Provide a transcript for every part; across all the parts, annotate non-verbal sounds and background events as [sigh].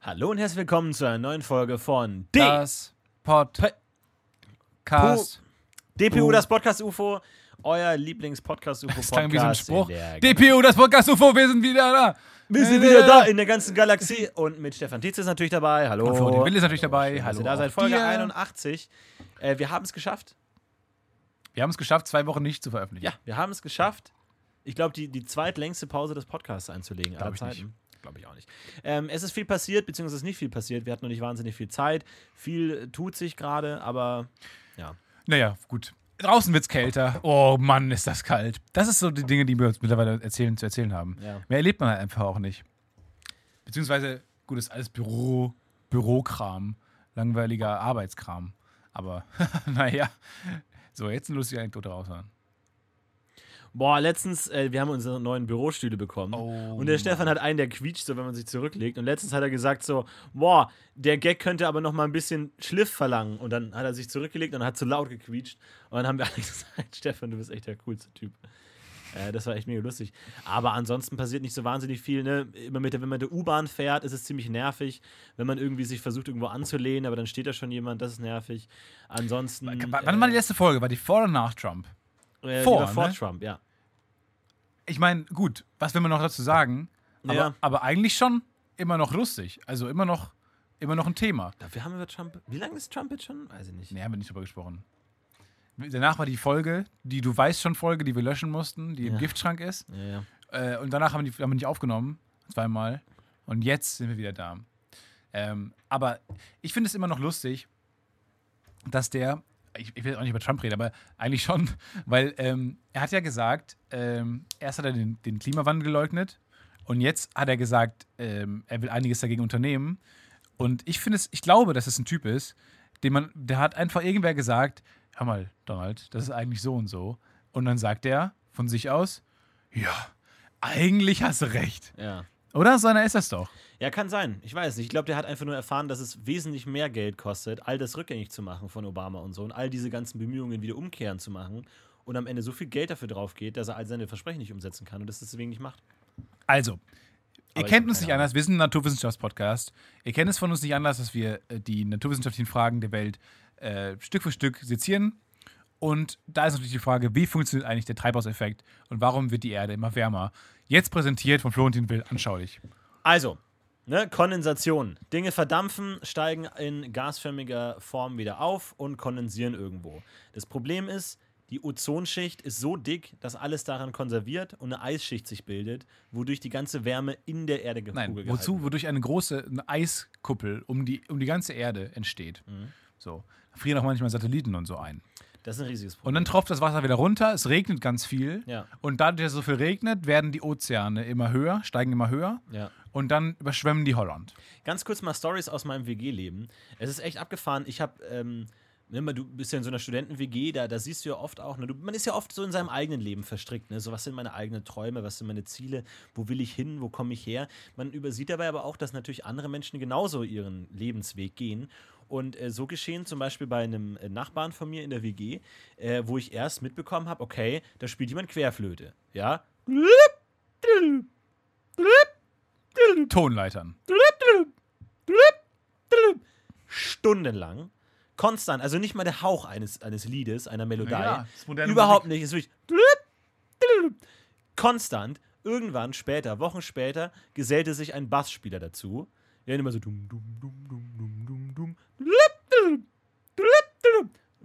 Hallo und herzlich willkommen zu einer neuen Folge von D Das Podcast. DPU, das Podcast UFO, euer Lieblings-Podcast UFO [laughs] Das Podcast. klang wie so ein Spruch. DPU, das Podcast UFO, wir sind wieder da. Wir sind wieder da in der ganzen Galaxie und mit Stefan Tietz ist natürlich dabei. Hallo. Und Florian Will ist natürlich dabei. Schön, dass Hallo ihr da seid. Folge dir. 81. Äh, wir haben es geschafft. Wir haben es geschafft, zwei Wochen nicht zu veröffentlichen. Ja, wir haben es geschafft. Ich glaube, die, die zweitlängste Pause des Podcasts einzulegen aller Glaub ich nicht. Glaube ich auch nicht. Ähm, es ist viel passiert, beziehungsweise es ist nicht viel passiert. Wir hatten noch nicht wahnsinnig viel Zeit. Viel äh, tut sich gerade, aber ja. Naja, gut. Draußen wird's kälter. Oh Mann, ist das kalt. Das ist so die Dinge, die wir uns mittlerweile erzählen, zu erzählen haben. Ja. Mehr erlebt man halt einfach auch nicht. Beziehungsweise, gut, ist alles Büro, Bürokram, langweiliger Arbeitskram. Aber, [laughs] naja. So, jetzt eine lustige Anekdote raushauen. Boah, letztens, äh, wir haben unsere neuen Bürostühle bekommen. Oh, und der. Stefan hat einen, der quietscht, so wenn man sich zurücklegt. Und letztens hat er gesagt so, boah, der Gag könnte aber noch mal ein bisschen Schliff verlangen. Und dann hat er sich zurückgelegt und hat zu laut gequietscht. Und dann haben wir [laughs] alle gesagt, Stefan, du bist echt der coolste Typ. Äh, das war echt mega lustig. Aber ansonsten passiert nicht so wahnsinnig viel. Ne? Immer mit der, wenn man der U-Bahn fährt, ist es ziemlich nervig. Wenn man irgendwie sich versucht, irgendwo anzulehnen, aber dann steht da schon jemand, das ist nervig. Ansonsten. W- Wann war die letzte Folge? War die vor oder nach Trump? äh, vor, vor ne? Trump, ja. Ich meine, gut, was will man noch dazu sagen? Aber, Ja. aber eigentlich schon immer noch lustig. Also immer noch, immer noch ein Thema. Wir haben über Trump. Wie lange ist Trump jetzt schon? Weiß ich nicht. Nee, haben wir nicht drüber gesprochen. Danach war die Folge, die du weißt schon Folge, die wir löschen mussten, die Ja. im Giftschrank ist. Ja. Äh, und danach haben wir, die, haben wir nicht aufgenommen. Zweimal. Und jetzt sind wir wieder da. Ähm, aber ich finde es immer noch lustig, dass der, ich, ich will auch nicht über Trump reden, aber eigentlich schon, [laughs] weil ähm, er hat ja gesagt, ähm, erst hat er den, den Klimawandel geleugnet und jetzt hat er gesagt, ähm, er will einiges dagegen unternehmen. Und ich finde es, ich glaube, dass es ein Typ ist, den man, der hat einfach irgendwer gesagt, hör mal, Donald, das ist eigentlich so und so. Und dann sagt er von sich aus, ja, eigentlich hast du recht. ja. Oder? So einer ist das doch. Ja, kann sein. Ich weiß nicht. Ich glaube, der hat einfach nur erfahren, dass es wesentlich mehr Geld kostet, all das rückgängig zu machen von Obama und so und all diese ganzen Bemühungen wieder umkehren zu machen und am Ende so viel Geld dafür drauf geht, dass er all seine Versprechen nicht umsetzen kann und das deswegen nicht macht. Also, ihr kennt uns nicht anders, wir sind ein Naturwissenschaftspodcast. Ihr kennt es von uns nicht anders, dass wir äh, die naturwissenschaftlichen Fragen der Welt äh, Stück für Stück sezieren. Und da ist natürlich die Frage, wie funktioniert eigentlich der Treibhauseffekt und warum wird die Erde immer wärmer? Jetzt präsentiert von Florentin Will anschaulich. Also, ne, Kondensation. Dinge verdampfen, steigen in gasförmiger Form wieder auf und kondensieren irgendwo. Das Problem ist, die Ozonschicht ist so dick, dass alles daran konserviert und eine Eisschicht sich bildet, wodurch die ganze Wärme in der Erde ge- Nein, Kugel gehalten wozu? wird. Wodurch eine große eine Eiskuppel um die, um die ganze Erde entsteht. Mhm. So. Da frieren auch manchmal Satelliten und so ein. Das ist ein riesiges Und Problem. dann tropft das Wasser wieder runter, es regnet ganz viel. Ja. Und dadurch, dass es so viel regnet, werden die Ozeane immer höher, steigen immer höher. ja. Und dann überschwemmen die Holland. Ganz kurz mal Stories aus meinem WG-Leben. Es ist echt abgefahren. Ich habe, ähm, ne, mal, du bist ja in so einer Studenten-WG, da, da siehst du ja oft auch, ne, du, man ist ja oft so in seinem eigenen Leben verstrickt. Ne? So, was sind meine eigenen Träume, was sind meine Ziele, wo will ich hin, wo komme ich her? Man übersieht dabei aber auch, dass natürlich andere Menschen genauso ihren Lebensweg gehen. Und äh, so geschehen zum Beispiel bei einem äh, Nachbarn von mir in der WG, äh, wo ich erst mitbekommen habe, okay, da spielt jemand Querflöte. Ja. Tonleitern. stundenlang, konstant, also nicht mal der Hauch eines, eines Liedes, einer Melodie, Ja, überhaupt nicht, ist wirklich konstant. Irgendwann später, Wochen später, gesellte sich ein Bassspieler dazu, der immer so dum dum dum dum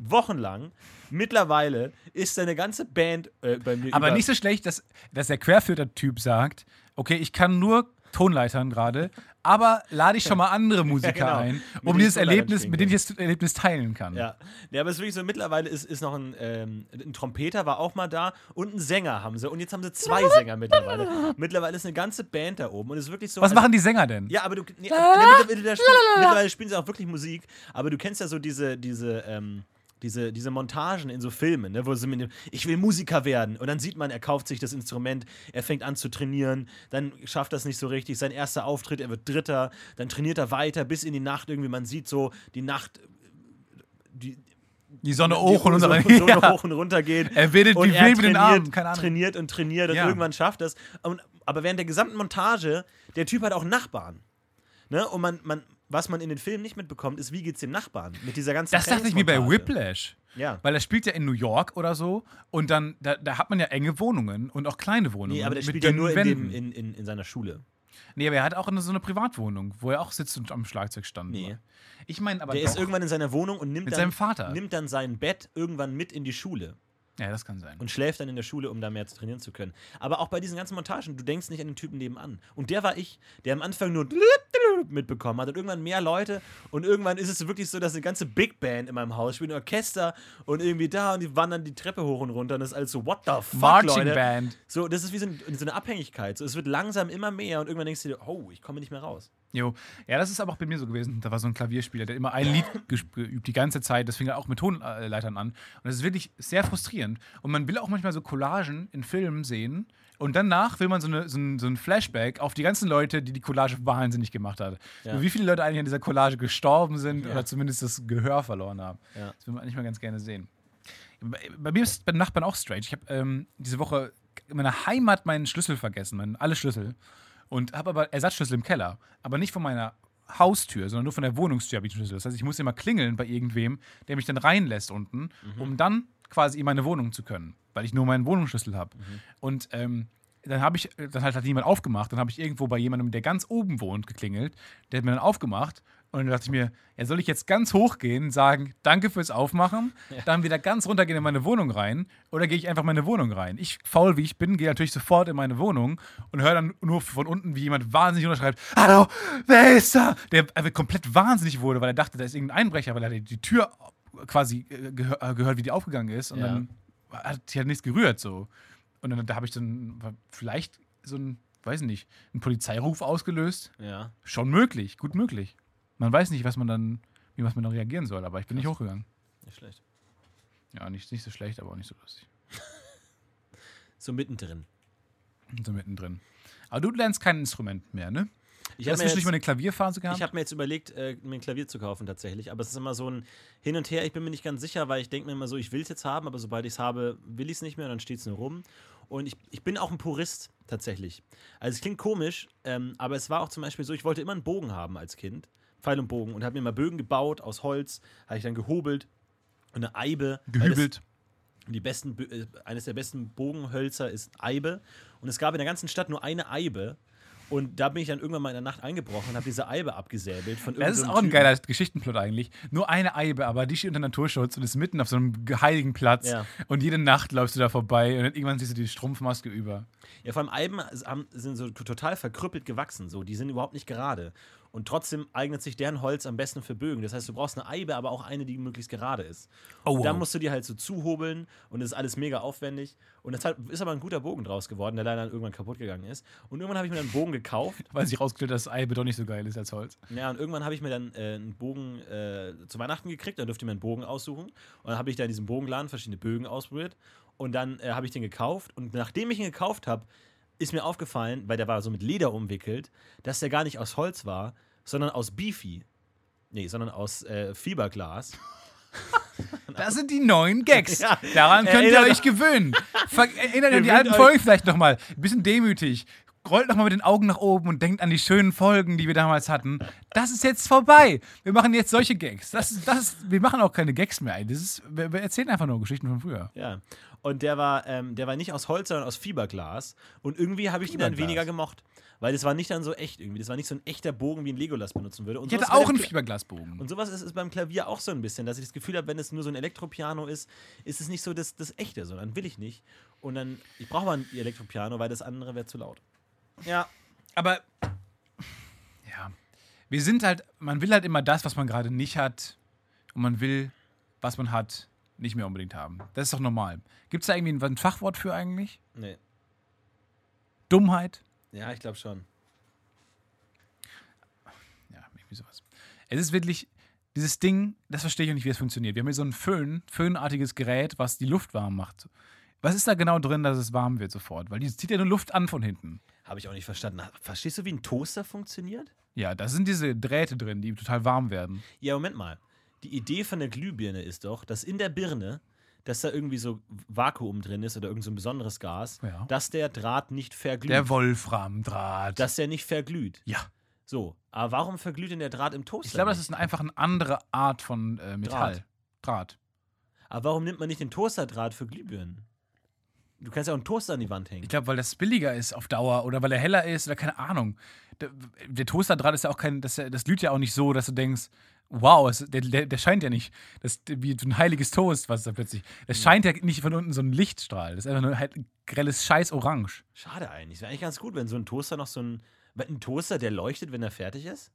wochenlang. Mittlerweile ist seine ganze Band äh, bei mir Aber nicht so schlecht, dass, dass der Querflöter-Typ sagt, okay, ich kann nur Tonleitern gerade, aber lade ich schon mal andere [laughs] Musiker genau. ein, um dieses Erlebnis, mit denen ich das Erlebnis teilen kann. Ja. ja, aber es ist wirklich so, mittlerweile ist, ist noch ein, ähm, ein Trompeter war auch mal da und ein Sänger haben sie. Und jetzt haben sie zwei Sänger mittlerweile. [laughs] Mittlerweile ist eine ganze Band da oben und es ist wirklich so. Was also- machen die Sänger denn? Ja, aber du. Nee, mittlerweile, mittlerweile, spielen, mittlerweile spielen sie auch wirklich Musik, aber du kennst ja so diese, diese, ähm, diese, diese Montagen in so Filmen, ne, wo sie mit dem, ich will Musiker werden. Und dann sieht man, er kauft sich das Instrument, er fängt an zu trainieren, dann schafft das nicht so richtig. Sein erster Auftritt, er wird Dritter, dann trainiert er weiter bis in die Nacht irgendwie. Man sieht so, die Nacht. Die, Die Sonne hoch und runter. so [laughs] Ja. hoch und runter geht. Er und wie wild mit den trainiert, Armen, keine Ahnung. trainiert und trainiert und Ja. irgendwann schafft das. Und, aber während der gesamten Montage, der Typ hat auch Nachbarn. Ne? Und man, man, was man in den Filmen nicht mitbekommt, ist, wie geht's dem Nachbarn mit dieser ganzen Das dachte ich mir bei. Whiplash. Ja. Weil er spielt ja in New York oder so und dann, da, da hat man ja enge Wohnungen und auch kleine Wohnungen. Nee, aber der spielt ja nur in, dem, in, in, in seiner Schule. Nee, aber er hat auch eine, so eine Privatwohnung, wo er auch sitzt und am Schlagzeug stand. Nee. Ich meine aber Der ist irgendwann in seiner Wohnung und nimmt Mit dann, seinem Vater. nimmt dann sein Bett irgendwann mit in die Schule Ja, das kann sein. und schläft dann in der Schule, um da mehr zu trainieren zu können. Aber auch bei diesen ganzen Montagen, du denkst nicht an den Typen nebenan. Und der war ich, der am Anfang nur mitbekommen hat und irgendwann mehr Leute und irgendwann ist es wirklich so, dass eine ganze Big Band in meinem Haus spielt, ein Orchester und irgendwie da und die wandern die Treppe hoch und runter und das ist alles so, what the fuck, Marching Leute. Band. So, das ist wie so, ein, so eine Abhängigkeit. So, es wird langsam immer mehr und irgendwann denkst du dir, oh, ich komme nicht mehr raus. Jo. Ja, das ist aber auch bei mir so gewesen. Da war so ein Klavierspieler, der immer ein Lied geübt, die ganze Zeit. Das fing er auch mit Tonleitern an. Und das ist wirklich sehr frustrierend. Und man will auch manchmal so Collagen in Filmen sehen. Und danach will man so, eine, so, ein, so ein Flashback auf die ganzen Leute, die die Collage wahnsinnig gemacht hat. Ja. Wie viele Leute eigentlich an dieser Collage gestorben sind oder zumindest das Gehör verloren haben. Ja. Das will man eigentlich mal ganz gerne sehen. Bei, bei mir ist bei den Nachbarn auch strange. Ich habe ähm, diese Woche in meiner Heimat meinen Schlüssel vergessen, meinen, alle Schlüssel. Und habe aber Ersatzschlüssel im Keller. Aber nicht von meiner Haustür, sondern nur von der Wohnungstür habe ich den Schlüssel. Das heißt, ich muss immer klingeln bei irgendwem, der mich dann reinlässt unten, um dann quasi in meine Wohnung zu können, weil ich nur meinen Wohnungsschlüssel habe. Und ähm, dann habe ich, dann halt hat niemand aufgemacht. Dann habe ich irgendwo bei jemandem, der ganz oben wohnt, geklingelt. Der hat mir dann aufgemacht. Und dann dachte ich mir, ja, soll ich jetzt ganz hoch gehen, sagen, danke fürs Aufmachen, dann wieder ganz runtergehen in meine Wohnung rein oder gehe ich einfach in meine Wohnung rein? Ich, faul wie ich bin, gehe natürlich sofort in meine Wohnung und höre dann nur von unten, wie jemand wahnsinnig unterschreibt, hallo, wer ist da? Der komplett wahnsinnig wurde, weil er dachte, da ist irgendein Einbrecher, weil er die Tür quasi äh, äh, gehört, wie die aufgegangen ist und Ja. dann hat sich halt nichts gerührt so. Und dann da habe ich dann vielleicht so ein, weiß nicht, einen Polizeiruf ausgelöst. Ja. Schon möglich, gut möglich. Man weiß nicht, was man dann, wie was man dann reagieren soll, aber ich bin nicht hochgegangen. Nicht schlecht. Ja, nicht, nicht so schlecht, aber auch nicht so lustig. [laughs] So mittendrin. So mittendrin. Aber du lernst kein Instrument mehr, ne? Ich Du habe jetzt- mal eine Klavierphase gehabt. ich hab mir jetzt überlegt, äh, mir ein Klavier zu kaufen tatsächlich. Aber es ist immer so ein Hin und Her. Ich bin mir nicht ganz sicher, weil ich denke mir immer so, ich will es jetzt haben, aber sobald ich es habe, will ich es nicht mehr und dann steht es nur rum. Und ich, ich bin auch ein Purist tatsächlich. Also es klingt komisch, ähm, aber es war auch zum Beispiel so, ich wollte immer einen Bogen haben als Kind. Pfeil und Bogen. Und habe mir mal Bögen gebaut aus Holz, habe ich dann gehobelt und eine Eibe. Gehübelt. die besten, äh, eines der besten Bogenhölzer ist Eibe. Und es gab in der ganzen Stadt nur eine Eibe. Und da bin ich dann irgendwann mal in der Nacht eingebrochen und habe diese Eibe abgesäbelt von Das ist auch ein Typen. geiler Geschichtenplot eigentlich. Nur eine Eibe, aber die steht unter Naturschutz und ist mitten auf so einem heiligen Platz. Ja. Und jede Nacht läufst du da vorbei und dann irgendwann siehst du die Strumpfmaske über. Ja, vor allem Eiben sind so total verkrüppelt gewachsen. So. Die sind überhaupt nicht gerade. Und trotzdem eignet sich deren Holz am besten für Bögen. Das heißt, du brauchst eine Eibe, aber auch eine, die möglichst gerade ist. Oh, und dann musst du die halt so zuhobeln und das ist alles mega aufwendig. Und das hat, ist aber ein guter Bogen draus geworden, der leider dann irgendwann kaputt gegangen ist. Und irgendwann habe ich mir dann einen Bogen gekauft. [laughs] Weil sich rausgestellt hat, dass Eibe doch nicht so geil ist als Holz. Ja, und irgendwann habe ich mir dann äh, einen Bogen äh, zu Weihnachten gekriegt, dann durfte ich mir einen Bogen aussuchen. Und dann habe ich da in diesem Bogenladen verschiedene Bögen ausprobiert. Und dann äh, habe ich den gekauft. Und nachdem ich ihn gekauft habe, ist mir aufgefallen, weil der war so mit Leder umwickelt, dass der gar nicht aus Holz war, sondern aus Beefy. Nee, sondern aus äh, Fiberglas. [laughs] Das sind die neuen Gags. [laughs] Ja. Daran könnt ihr euch gewöhnen. [laughs] Ver erinnert an die alten Folgen vielleicht nochmal. Ein bisschen demütig. Rollt nochmal mit den Augen nach oben und denkt an die schönen Folgen, die wir damals hatten. Das ist jetzt vorbei. Wir machen jetzt solche Gags. Das ist, das wir machen auch keine Gags mehr. Das ist, wir, wir erzählen einfach nur Geschichten von früher. Ja. Und der war, ähm, der war nicht aus Holz, sondern aus Fiberglas. Und irgendwie habe ich ihn dann weniger gemocht. Weil das war nicht dann so echt irgendwie. Das war nicht so ein echter Bogen, wie ein Legolas benutzen würde. Und Ich bei auch einen Fiberglasbogen. Und sowas ist es beim Klavier auch so ein bisschen, dass ich das Gefühl habe, wenn es nur so ein Elektropiano ist, ist es nicht so das, das echte, sondern will ich nicht. Und dann, ich brauche mal ein Elektropiano, weil das andere wäre zu laut. Ja, Aber ja, wir sind halt, man will halt immer das, was man gerade nicht hat und man will, was man hat, nicht mehr unbedingt haben. Das ist doch normal. Gibt es da irgendwie ein, Fachwort für eigentlich? nee. Dummheit? Ja, ich glaube schon. Ja, irgendwie sowas. Es ist wirklich, dieses Ding, das verstehe ich auch nicht, wie es funktioniert. Wir haben hier so ein Föhn, föhnartiges Gerät, was die Luft warm macht. Was ist da genau drin, dass es warm wird sofort? Weil die zieht ja nur Luft an von hinten. Habe ich auch nicht verstanden. Verstehst du, wie ein Toaster funktioniert? Ja, da sind diese Drähte drin, die total warm werden. Ja, Moment mal. Die Idee von der Glühbirne ist doch, dass in der Birne, dass da irgendwie so Vakuum drin ist oder irgend so ein besonderes Gas, Ja. dass der Draht nicht verglüht. Der Wolframdraht. dass der nicht verglüht. ja. So, aber warum verglüht denn der Draht im Toaster? Ich glaube, das ist ein- einfach eine andere Art von äh, Metall. Draht. Draht. Aber warum nimmt man nicht den Toasterdraht für Glühbirnen? Du kannst ja auch einen Toaster an die Wand hängen. Ich glaube, weil das billiger ist auf Dauer oder weil er heller ist oder keine Ahnung. Der, der Toasterdraht ist ja auch kein, das, das glüht ja auch nicht so, dass du denkst, wow, es, der, der, der scheint ja nicht, das wie so ein heiliges Toast, was da plötzlich. Das scheint ja nicht von unten so ein Lichtstrahl. Das ist einfach nur halt ein grelles Scheiß Orange. Schade eigentlich. Wäre eigentlich ganz gut, wenn so ein Toaster noch so ein. Ein Toaster, der leuchtet, wenn er fertig ist?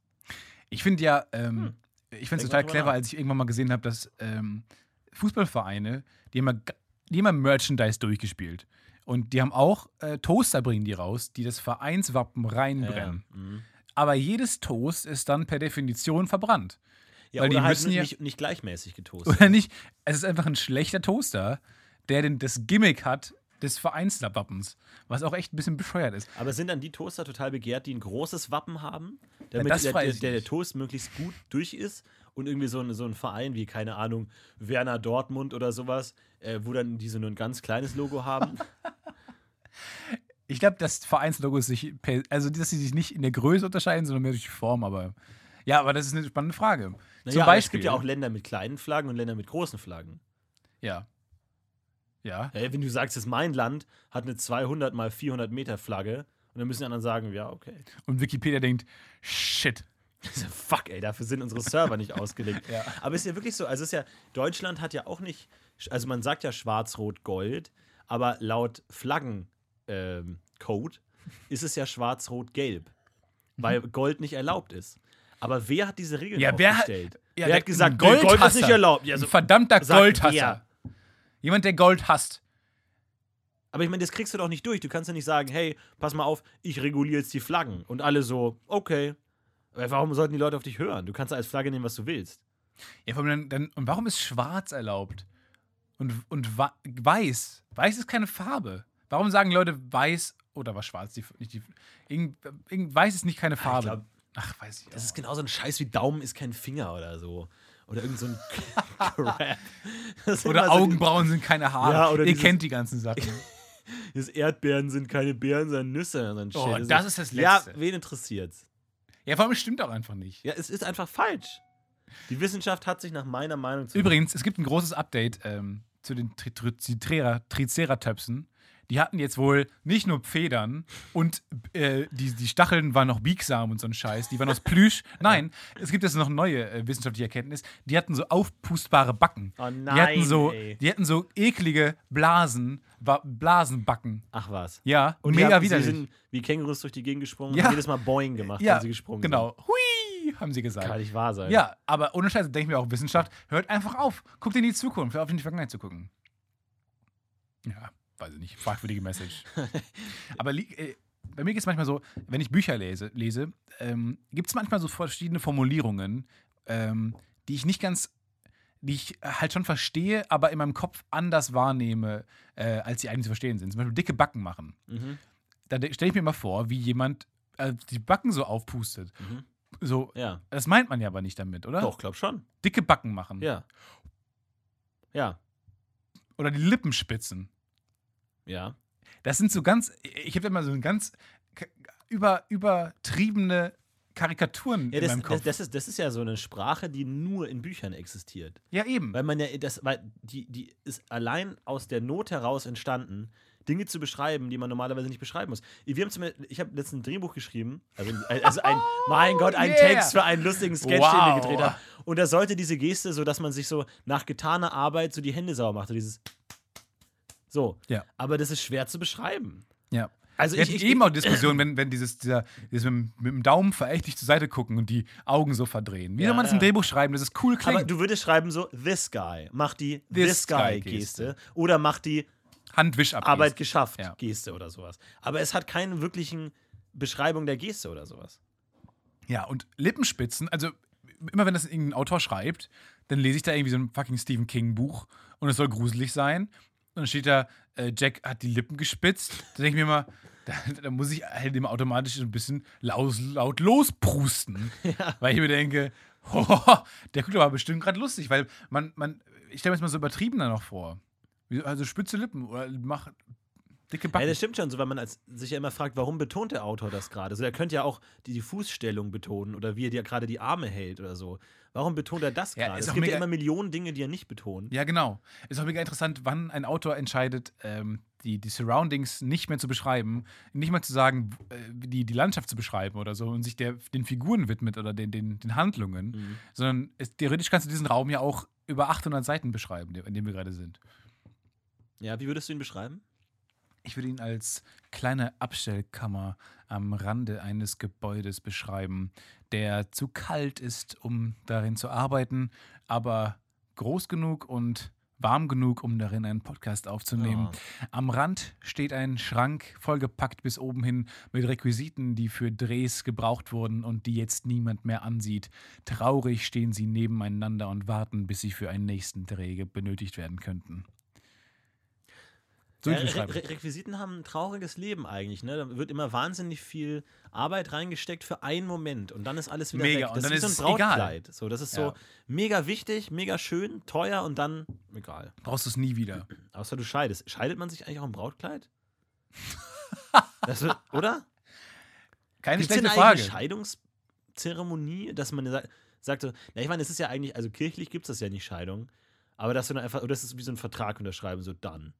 Ich finde ja, ähm, ich finde es Hm. Total clever, als ich irgendwann mal gesehen habe, dass ähm, Fußballvereine, die ja ga- die haben ja Merchandise durchgespielt. Und die haben auch äh, Toaster bringen die raus, die das Vereinswappen reinbrennen. Ja, mhm. Aber jedes Toast ist dann per Definition verbrannt. ja Weil die halt müssen ja- nicht, nicht gleichmäßig getoastet. [laughs] Oder nicht? Es ist einfach ein schlechter Toaster, der den, das Gimmick hat des Vereinswappens, was auch echt ein bisschen bescheuert ist. Aber sind dann die Toaster total begehrt, die ein großes Wappen haben, damit das der, der, der, der nicht. Toast möglichst gut durch ist und irgendwie so ein, so ein Verein wie, keine Ahnung, Werner Dortmund oder sowas, äh, wo dann diese nur ein ganz kleines Logo haben? [laughs] Ich glaube, das Vereinslogo ist sich, also dass sie sich nicht in der Größe unterscheiden, sondern mehr durch die Form. Aber ja, aber das ist eine spannende Frage. Naja, Zum Beispiel. Es gibt ja auch Länder mit kleinen Flaggen und Länder mit großen Flaggen. Ja. Ja. Ja, wenn du sagst, es ist mein Land, hat eine 200 mal 400 Meter Flagge und dann müssen die anderen sagen, ja, okay. Und Wikipedia denkt, shit. Fuck, ey, dafür sind unsere Server nicht ausgelegt. [laughs] Ja. Aber es ist ja wirklich so, also es ist ja, Deutschland hat ja auch nicht, also man sagt ja schwarz-rot-gold, aber laut Flaggencode ist es ja schwarz-rot-gelb, weil Gold nicht erlaubt ist. Aber wer hat diese Regeln Mhm. Ja, wer hat- aufgestellt? Ja, wer hat gesagt, ein Gold ist nicht erlaubt? Ja, Ein so, verdammter sagt Goldhasser. wer? Jemand, der Gold hasst. aber ich meine, das kriegst du doch nicht durch. Du kannst ja nicht sagen, hey, pass mal auf, ich reguliere jetzt die Flaggen. Und alle so, okay. Aber Warum sollten die Leute auf dich hören? Du kannst als Flagge nehmen, was du willst. Ja, vor allem dann, dann, und warum ist schwarz erlaubt? Und, und weiß. Weiß ist keine Farbe. Warum sagen Leute weiß oder was schwarz? Die, nicht die, irgend, irgend, weiß ist nicht keine Farbe. glaub, Ach, weiß ich. Das ist genauso ein Scheiß wie Daumen ist kein Finger oder so. Oder irgend so ein [laughs] Crap. Oder so Augenbrauen sind keine Haare. Ja, oder Ihr dieses- kennt die ganzen Sachen. [laughs] Das Erdbeeren sind keine Beeren, sondern Nüsse. Und Oh, das ist das Ja, Letzte. wen interessiert's? Ja, vor allem stimmt auch einfach nicht. Ja, es ist einfach falsch. Die Wissenschaft hat sich nach meiner Meinung zu. Übrigens, es gibt ein großes Update ähm, zu den Tri Tri Tri Triceratops. Die hatten jetzt wohl nicht nur Federn und äh, die, die Stacheln waren noch biegsam und so ein Scheiß. Die waren aus Plüsch. Nein, es gibt jetzt noch neue äh, wissenschaftliche Erkenntnis. Die hatten so aufpustbare Backen. Oh die hatten nein, so, ey. die hatten so eklige Blasen, Ba- Blasenbacken. Ach was. Ja, Und mega die haben, sie widerlich. sind wie Kängurus durch die Gegend gesprungen Ja. und jedes Mal Boing gemacht, ja, wenn sie gesprungen genau. Hui, haben sie sind. gesagt. Kann nicht wahr sein. Ja, aber ohne Scheiße denke ich mir auch, Wissenschaft, hört einfach auf. Guckt in die Zukunft, hört auf in die Vergangenheit zu gucken. Ja, weiß ich nicht. Fragwürdige Message. aber äh, bei mir geht es manchmal so, wenn ich Bücher lese, lese ähm, gibt es manchmal so verschiedene Formulierungen, ähm, die ich nicht ganz, die ich halt schon verstehe, aber in meinem Kopf anders wahrnehme, äh, als sie eigentlich zu verstehen sind. Zum Beispiel dicke Backen machen. Mhm. Da stelle ich mir mal vor, wie jemand äh, die Backen so aufpustet. Mhm. So, Ja. das meint man ja aber nicht damit, oder? Doch, glaub schon. Dicke Backen machen. Ja. Ja. Oder die Lippen spitzen. Ja. Das sind so ganz, ich habe immer so ein ganz über, übertriebene Karikaturen Ja, in das, meinem das, Kopf. das, ist, das ist ja so eine Sprache, die nur in Büchern existiert. ja, eben. Weil man ja, das, weil die, die ist allein aus der Not heraus entstanden, Dinge zu beschreiben, die man normalerweise nicht beschreiben muss. Wir haben zum Beispiel, ich habe letztens ein Drehbuch geschrieben, also, also ein, mein Gott, ein Oh, yeah. Text für einen lustigen Sketch, den Wow. wir gedreht haben. Und da sollte diese Geste, so dass man sich so nach getaner Arbeit so die Hände sauber macht, so dieses so. Ja. Aber das ist schwer zu beschreiben. ja. Also ich, ich, eben auch Diskussionen, wenn, wenn dieses, dieser, dieses mit, dem- mit dem Daumen verächtlich zur Seite gucken und die Augen so verdrehen. Wie Ja, soll man das ja. im Drehbuch schreiben, dass es cool klingt? aber du würdest schreiben so, this guy, mach die This this, guy guy-Geste. Geste oder mach die Handwisch ab. Arbeit geschafft Ja. Geste oder sowas. Aber es hat keine wirklichen Beschreibung der Geste oder sowas. Ja, und Lippenspitzen, also immer wenn das irgendein Autor schreibt, dann lese ich da irgendwie so ein fucking Stephen King Buch und es soll gruselig sein. Und dann steht da, äh, Jack hat die Lippen gespitzt. Da denke ich mir immer, [laughs] da, da muss ich halt immer automatisch ein bisschen laut, laut losprusten. [laughs] Weil ich mir denke, [laughs] oh, der guckt aber bestimmt gerade lustig, weil man, man, ich stelle mir das mal so übertriebener noch vor. Also spitze Lippen oder mach Dicke Ja, Backen. das stimmt schon so, weil man als, sich ja immer fragt, warum betont der Autor das gerade? Also, er könnte ja auch die, die Fußstellung betonen oder wie er dir gerade die Arme hält oder so. Warum betont er das Ja, gerade? es gibt ja immer Millionen Dinge, die er nicht betont. Ja, genau. Ist auch mega interessant, wann ein Autor entscheidet, ähm, die, die Surroundings nicht mehr zu beschreiben, nicht mal zu sagen, äh, die, die Landschaft zu beschreiben oder so und sich der, den Figuren widmet oder den, den, den Handlungen, Mhm. sondern es, theoretisch kannst du diesen Raum ja auch über 800 Seiten beschreiben, in dem wir gerade sind. Ja, wie würdest du ihn beschreiben? Ich würde ihn als kleine Abstellkammer am Rande eines Gebäudes beschreiben, der zu kalt ist, um darin zu arbeiten, aber groß genug und warm genug, um darin einen Podcast aufzunehmen. Oh. Am Rand steht ein Schrank, vollgepackt bis oben hin mit Requisiten, die für Drehs gebraucht wurden und die jetzt niemand mehr ansieht. Traurig stehen sie nebeneinander und warten, bis sie für einen nächsten Dreh benötigt werden könnten. So Ja, Re Requisiten haben ein trauriges Leben eigentlich. Ne? Da wird immer wahnsinnig viel Arbeit reingesteckt für einen Moment und dann ist alles wieder Mega, weg. und Das dann ist ist so ein egal. Brautkleid. So, das ist Ja. so mega wichtig, mega schön, teuer und dann egal. Brauchst du es nie wieder. Außer du scheidest. Scheidet man sich eigentlich auch im Brautkleid? [laughs] das oder? Keine Gibt es denn schlechte Frage. eine Scheidungszeremonie, dass man sa- sagt so, na, ich meine, es ist ja eigentlich, also kirchlich gibt es das ja nicht Scheidung, aber dass du dann einfach, oder das ist wie so ein Vertrag unterschreiben, so dann.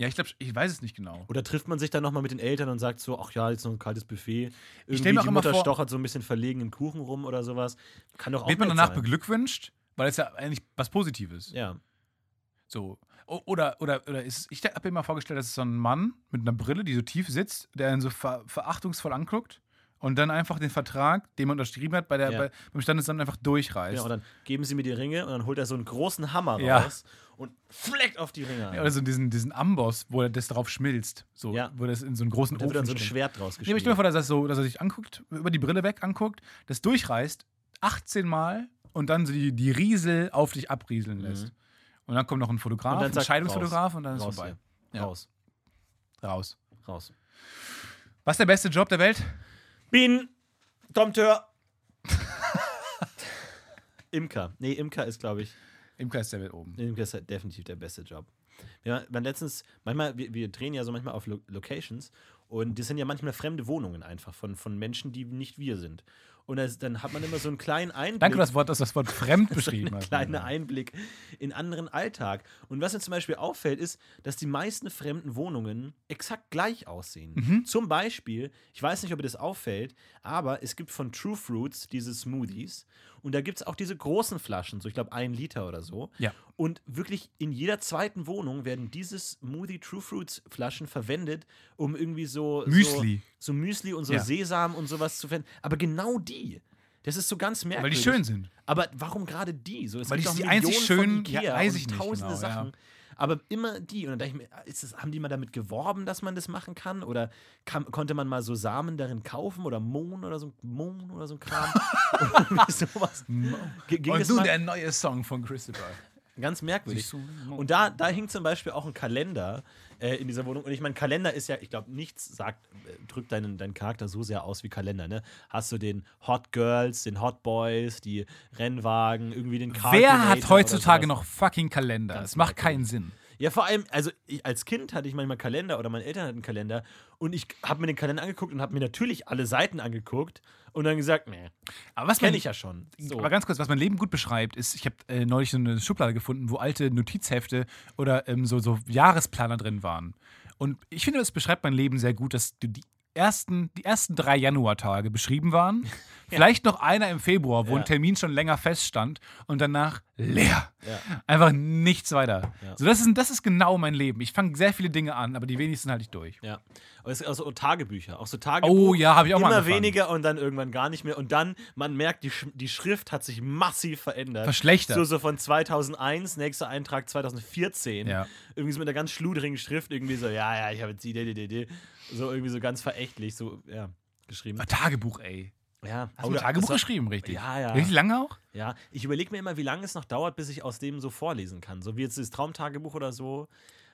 Ja, ich glaube, ich weiß es nicht genau. Oder trifft man sich dann nochmal mit den Eltern und sagt so, ach ja, jetzt noch ein kaltes Buffet. Irgendwie die immer Mutter vor- stochert so ein bisschen verlegen im Kuchen rum oder sowas. Kann doch auch Wird man danach sein. beglückwünscht? Weil es ja eigentlich was Positives. Ja. So. Oder, oder, oder ist, ich habe mir mal vorgestellt, dass es so ein Mann mit einer Brille, die so tief sitzt, der ihn so ver verachtungsvoll anguckt und dann einfach den Vertrag, den man unterschrieben hat, bei der, Ja. bei, beim Standesamt einfach durchreißt. ja. Und dann geben sie mir die Ringe und dann holt er so einen großen Hammer Ja. raus und fleckt auf die Ringe. Ja, oder so diesen, diesen Amboss, wo das drauf schmilzt. So, Ja. Wo das in so einen großen und da wird dann so ein. Schwert draus Ich stell mir vor, dass er, so, dass er sich anguckt, über die Brille weg anguckt, das durchreißt, 18 Mal und dann so die, die Riesel auf dich abrieseln lässt. Und dann kommt noch ein Fotograf, Mhm. Und dann ein Scheidungsfotograf und dann ist raus vorbei. Raus. Raus. Raus. Was ist der beste Job der Welt? Bin Dompteur. [laughs] Imker. Nee, Imker ist, glaube ich, Imker ist der Welt oben. Imker ist halt definitiv der beste Job. Wir waren letztens, manchmal, wir, wir drehen ja so manchmal auf Lo Locations und das sind ja manchmal fremde Wohnungen einfach von, von Menschen, die nicht wir sind. Und das, dann hat man immer so einen kleinen Einblick. Danke, das Wort, dass das Wort fremd [laughs] so beschrieben einen hast. kleinen Einblick in anderen Alltag. Und was mir zum Beispiel auffällt, ist, dass die meisten fremden Wohnungen exakt gleich aussehen. Mhm. Zum Beispiel, ich weiß nicht, ob dir das auffällt, aber es gibt von True Fruits diese Smoothies. Und da gibt es auch diese großen Flaschen, so ich glaube ein Liter oder so. Ja. Und wirklich in jeder zweiten Wohnung werden diese Smoothie True Fruits Flaschen verwendet, um irgendwie so Müsli. so, so Müsli und so Ja. Sesam und sowas zu verwenden. Aber genau die. Das ist so ganz Weil merkwürdig. die schön sind. Aber warum gerade die? So, es Weil gibt die doch die einzig schönen- ja, weiß ich nicht tausende genau, ja. Aber immer die. Und dann dachte ich mir, ist das, haben die mal damit geworben, dass man das machen kann? Oder kam, konnte man mal so Samen darin kaufen? Oder Mohn oder so, Mohn oder so ein Kram? [laughs] oder sowas. G- Ging Und nun der neue Song von Christopher. Ganz merkwürdig. Und da, da hing zum Beispiel auch ein Kalender äh, in dieser Wohnung. Und ich meine, Kalender ist ja, ich glaube, nichts sagt, äh, drückt deinen, deinen Charakter so sehr aus wie Kalender. Ne? Hast du den Hot Girls, den Hot Boys, die Rennwagen, irgendwie den Car Wer hat heutzutage noch fucking Kalender? Ganz Das macht keinen Sinn. Ja, vor allem, also ich, als Kind hatte ich manchmal Kalender oder meine Eltern hatten Kalender und ich habe mir den Kalender angeguckt und habe mir natürlich alle Seiten angeguckt und dann gesagt, nee, Aber was kenne ich ja schon. So. Aber ganz kurz, was mein Leben gut beschreibt, ist, ich habe äh, neulich so eine Schublade gefunden, wo alte Notizhefte oder ähm, so, so Jahresplaner drin waren. Und ich finde, das beschreibt mein Leben sehr gut, dass die- die ersten, die ersten drei Januartage beschrieben waren. [laughs] Vielleicht noch einer im Februar, wo ein Termin schon länger feststand und danach leer. Einfach nichts weiter. So, das, ist, das ist genau mein Leben. Ich fange sehr viele Dinge an, aber die wenigsten halte ich durch. Ja. Aber es sind auch so Tagebücher. Auch so Tagebuch. Oh ja, habe ich auch mal Immer weniger und dann irgendwann gar nicht mehr. Und dann, man merkt, die, Sch die Schrift hat sich massiv verändert. Verschlechtert. So, so von 2001, nächster Eintrag 2014. Ja. Irgendwie so mit einer ganz schludrigen Schrift. Irgendwie so, ja, ja, ich habe jetzt die, die, die, die. So irgendwie so ganz verächtlich, so, ja, geschrieben. Ah, Tagebuch, ey. Ja. Hast du ein Tagebuch war- geschrieben, richtig? Ja, ja. Richtig lange auch? Ja, ich überlege mir immer, wie lange es noch dauert, bis ich aus dem so vorlesen kann. So wie jetzt das Traumtagebuch oder so.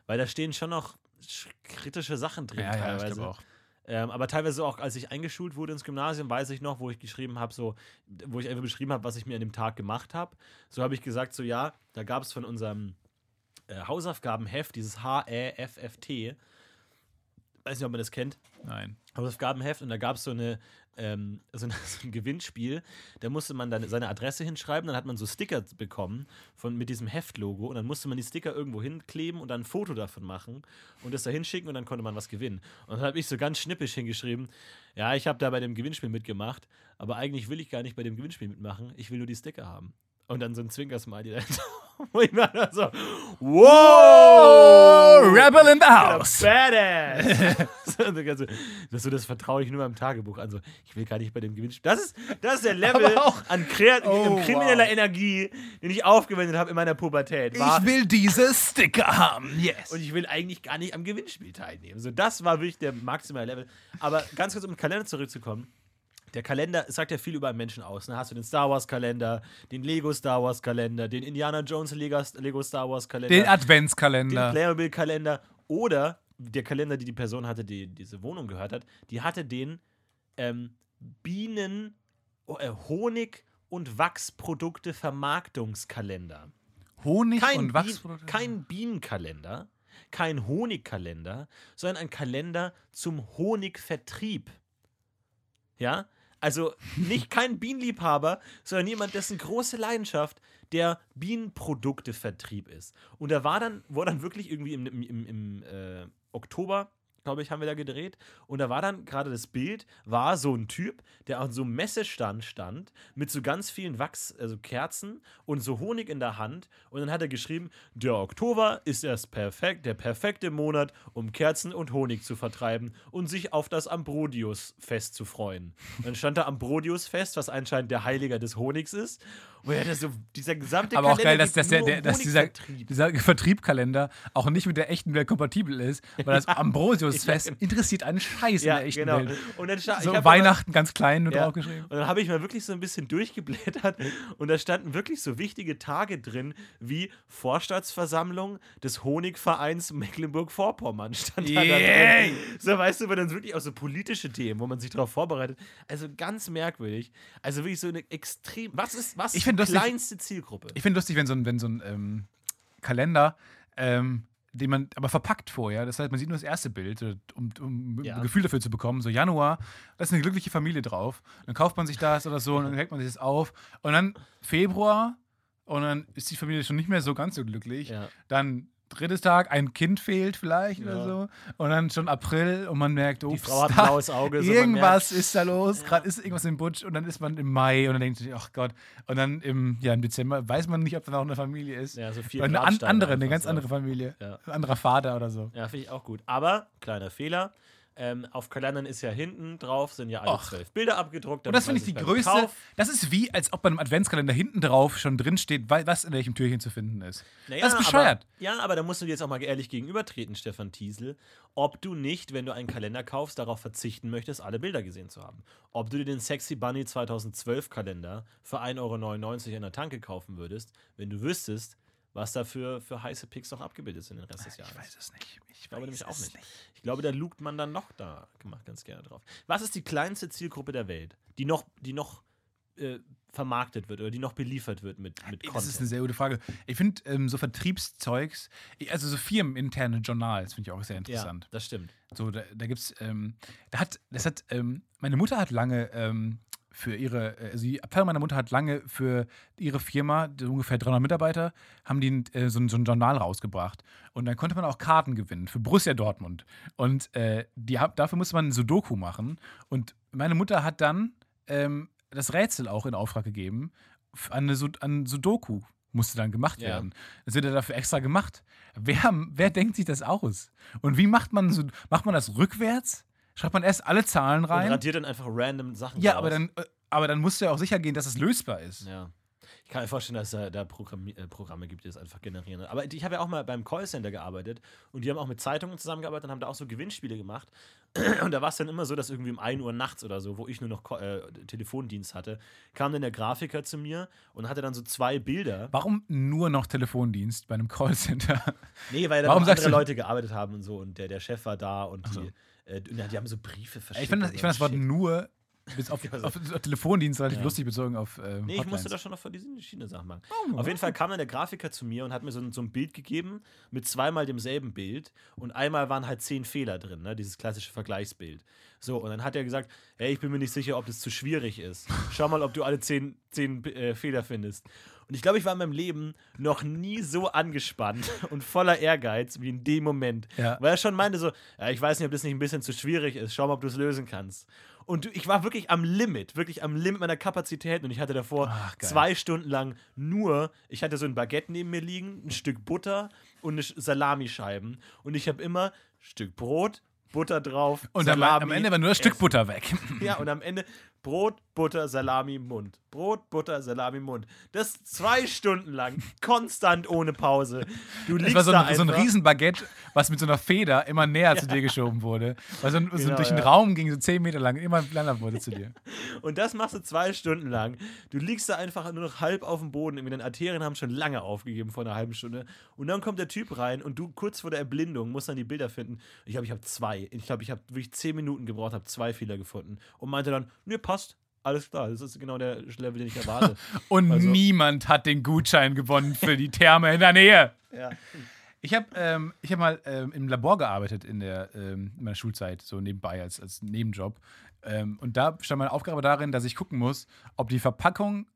Weil da stehen schon noch sch- kritische Sachen drin Ja, ja, ich teilweise. glaube auch. Ähm, aber teilweise auch, als ich eingeschult wurde ins Gymnasium, weiß ich noch, wo ich geschrieben habe, so, wo ich einfach beschrieben habe, was ich mir an dem Tag gemacht habe. So habe ich gesagt, so ja, da gab es von unserem äh, Hausaufgabenheft dieses H-E-F-F-T, weiß nicht, ob man das kennt. Nein. Hausaufgabenheft und da gab so eine, ähm, so, [laughs] so ein Gewinnspiel. Da musste man dann seine Adresse hinschreiben, dann hat man so Sticker bekommen von, mit diesem Heftlogo und dann musste man die Sticker irgendwo hinkleben und dann ein Foto davon machen und das da hinschicken und dann konnte man was gewinnen. Und dann habe ich so ganz schnippisch hingeschrieben, ja, ich habe da bei dem Gewinnspiel mitgemacht, aber eigentlich will ich gar nicht bei dem Gewinnspiel mitmachen, ich will nur die Sticker haben. Und dann so ein Zwinkersmiley dahinter. [laughs] Wo ich mir dann so, wow! Rebel in the house! Badass! das, [laughs] so, das vertraue ich nur meinem Tagebuch an. So, ich will gar nicht bei dem Gewinnspiel. Das ist, das ist der Level auch- an kreat Oh, krimineller wow. Energie, den ich aufgewendet habe in meiner Pubertät. War, Ich will diese Sticker haben. Yes. und ich will eigentlich gar nicht am Gewinnspiel teilnehmen. So, das war wirklich der maximale Level. Aber ganz kurz, um den Kalender zurückzukommen. Der Kalender sagt ja viel über einen Menschen aus. Ne? Hast du den Star Wars Kalender, den Lego Star Wars Kalender, den Indiana Jones Lego, Star Wars Kalender, Den den Adventskalender. Playmobil Kalender oder der Kalender, die die Person hatte, die diese Wohnung gehört hat, die hatte den ähm, Bienen, oh, äh, Honig und Wachsprodukte Vermarktungskalender. Honig Kein, und Bien, Wachsprodukte. kein Bienenkalender, kein Honigkalender, sondern ein Kalender zum Honigvertrieb. Ja? Also nicht kein Bienenliebhaber, sondern jemand, dessen große Leidenschaft der Bienenproduktevertrieb ist. Und da war dann, wo dann wirklich irgendwie im, im, im, im äh, Oktober, glaube ich, haben wir da gedreht. Und da war dann gerade das Bild, war so ein Typ, der an so einem Messestand stand, mit so ganz vielen Wachs, also Kerzen und so Honig in der Hand. Und dann hat er geschrieben, der Oktober ist erst perfekt, der perfekte Monat, um Kerzen und Honig zu vertreiben und sich auf das Ambrodius-Fest zu freuen. Dann stand da Ambrodius-Fest, was anscheinend der Heiliger des Honigs ist. Er hatte so, dieser gesamte Aber auch geil, dass, dass, der, der, um dass dieser, dieser Vertriebkalender auch nicht mit der echten Welt kompatibel ist, weil das Ambrosius-Fest [laughs] Ja, genau. interessiert einen Scheiß in Ja, der echten genau. Welt. Und dann So Weihnachten ganz klein nur Ja. draufgeschrieben. Und dann habe ich mal wirklich so ein bisschen durchgeblättert [laughs] und da standen wirklich so wichtige Tage drin, wie Vorstandsversammlung des Honigvereins Mecklenburg-Vorpommern stand da, da drin. So, weißt du, aber dann wirklich auch so politische Themen, wo man sich darauf vorbereitet. Also ganz merkwürdig. Also wirklich so eine extrem. Was ist, was Ich ist find die lustig- kleinste Zielgruppe? Ich finde lustig, wenn so ein, wenn so ein ähm, Kalender, ähm, den man aber verpackt vorher, das heißt, man sieht nur das erste Bild, äh, um, um Ja. ein Gefühl dafür zu bekommen. So Januar, da ist eine glückliche Familie drauf. Dann kauft man sich das oder so und dann hält man sich das auf. Und dann Februar und dann ist die Familie schon nicht mehr so ganz so glücklich. Ja. Dann Tag, ein Kind fehlt vielleicht oder Ja. so. Und dann schon April und man merkt, oh, Die Frau hat ein blaues Auge. so irgendwas ist da los, gerade ist irgendwas im Butsch und dann ist man im Mai und dann denkt sich, ach Gott. Und dann im, ja, im Dezember weiß man nicht, ob da noch eine Familie ist. Ja, so Oder eine an, andere, eine ganz andere Familie. Ja. Ein anderer Vater oder so. Ja, finde ich auch gut. Aber, kleiner Fehler. Ähm, auf Kalendern ist ja hinten drauf, sind ja alle Och. zwölf Bilder abgedruckt. Und das finde ich die größte. Kauf- Das ist wie, als ob bei einem Adventskalender hinten drauf schon drin steht, was in welchem Türchen zu finden ist. Naja, das ist bescheuert. Aber, ja, aber da musst du dir jetzt auch mal ehrlich gegenübertreten, Stefan Tiesel, ob du nicht, wenn du einen Kalender kaufst, darauf verzichten möchtest, alle Bilder gesehen zu haben. Ob du dir den Sexy Bunny 2012 Kalender für 1,99 Euro in der Tanke kaufen würdest, wenn du wüsstest, was da für, für heiße Pics noch abgebildet sind den Rest des Jahres. Ich weiß es nicht. Ich, glaube weiß nämlich auch es nicht. Ich glaube, da lugt man dann noch da gemacht ganz gerne drauf. Was ist die kleinste Zielgruppe der Welt, die noch, die noch äh, vermarktet wird oder die noch beliefert wird mit, mit Das Content? ist eine sehr gute Frage. Ich finde ähm, so Vertriebszeugs, also so firmeninterne Journals finde ich auch sehr ja, interessant. das stimmt. So, da, da gibt's, ähm, da hat, das hat, ähm, meine Mutter hat lange ähm, für ihre, äh, also die Abteilung meiner Mutter hat lange für ihre Firma, ungefähr 300 Mitarbeiter, haben die äh, so, ein- so ein Journal rausgebracht. Und dann konnte man auch Karten gewinnen für Borussia Dortmund. Und äh, die, dafür musste man ein Sudoku machen. Und meine Mutter hat dann ähm, das Rätsel auch in Auftrag gegeben an, eine, an Sudoku. Musste dann gemacht Ja. werden. Das wird ja dafür extra gemacht. Wer, wer denkt sich das aus? Und wie macht man so, macht man das rückwärts? Schreibt man erst alle Zahlen Und rein? radiert dann einfach random Sachen Ja, raus. aber dann, äh, aber dann musst du ja auch sicher gehen, dass es lösbar ist. Ja. Ich kann mir vorstellen, dass es da, äh, Programme gibt, die das einfach generieren. Aber ich habe ja auch mal beim Callcenter gearbeitet und die haben auch mit Zeitungen zusammengearbeitet und haben da auch so Gewinnspiele gemacht. [clears throat] Und da war es dann immer so, dass irgendwie um 1 Uhr nachts oder so, wo ich nur noch äh, Telefondienst hatte, kam dann der Grafiker zu mir und hatte dann so zwei Bilder. Warum nur noch Telefondienst bei einem Callcenter? Nee, weil da Warum noch sagst andere Leute gearbeitet haben und so und der, der Chef war da und so. die, äh, und die haben so Briefe verschickt. Ich finde das, ich so find das Wort nur [laughs] Bis auf, auf, auf Telefondienst relativ Ja. lustig bezogen auf äh, Nee, ich Hotlines. musste da schon noch von diesen Schiene-Sachen machen. Oh, Auf jeden Fall kam dann der Grafiker zu mir und hat mir so ein, so ein Bild gegeben mit zweimal demselben Bild und einmal waren halt zehn Fehler drin, ne? dieses klassische Vergleichsbild. So, und dann hat er gesagt, hey, ich bin mir nicht sicher, ob das zu schwierig ist. Schau mal, ob du alle zehn, zehn äh, Fehler findest. Und ich glaube, ich war in meinem Leben noch nie so angespannt [laughs] und voller Ehrgeiz wie in dem Moment. Ja. Weil er schon meinte so, ja, ich weiß nicht, ob das nicht ein bisschen zu schwierig ist. Schau mal, ob du es lösen kannst. Und ich war wirklich am Limit, wirklich am Limit meiner Kapazität. Und ich hatte davor Ach, zwei Stunden lang nur, ich hatte so ein Baguette neben mir liegen, ein Stück Butter und eine Sch- Salamischeiben. Und ich habe immer Stück Brot, Butter drauf, Und am, Salami. am Ende war nur das Stück. Butter weg. Ja, und am Ende Brot, Butter, Salami, Mund. Brot, Butter, Salami, Mund. Das zwei Stunden lang, [laughs] konstant ohne Pause. Du liegst war so da ein, so ein. Riesenbaguette, was mit so einer Feder immer näher zu dir geschoben wurde. Weil so, ein, so Genau, durch den ja. Raum ging, so zehn Meter lang, immer kleiner wurde zu dir. [laughs] Und das machst du zwei Stunden lang. Du liegst da einfach nur noch halb auf dem Boden. Irgendwie Deine Arterien haben schon lange aufgegeben vor einer halben Stunde. Und dann kommt der Typ rein und du kurz vor der Erblindung musst dann die Bilder finden. Ich glaube, ich habe zwei. Ich glaube, ich habe wirklich zehn Minuten gebraucht, habe zwei Fehler gefunden. Und meinte dann, mir passt. Alles klar, das ist genau der Level, den ich erwarte. [laughs] Und Also- niemand hat den Gutschein gewonnen für die Therme in der Nähe. ja. Ich habe ähm, ich hab mal ähm, im Labor gearbeitet in, der, ähm, in meiner Schulzeit, so nebenbei als, als Nebenjob. Ähm, und da stand meine Aufgabe darin, dass ich gucken muss, ob die Verpackung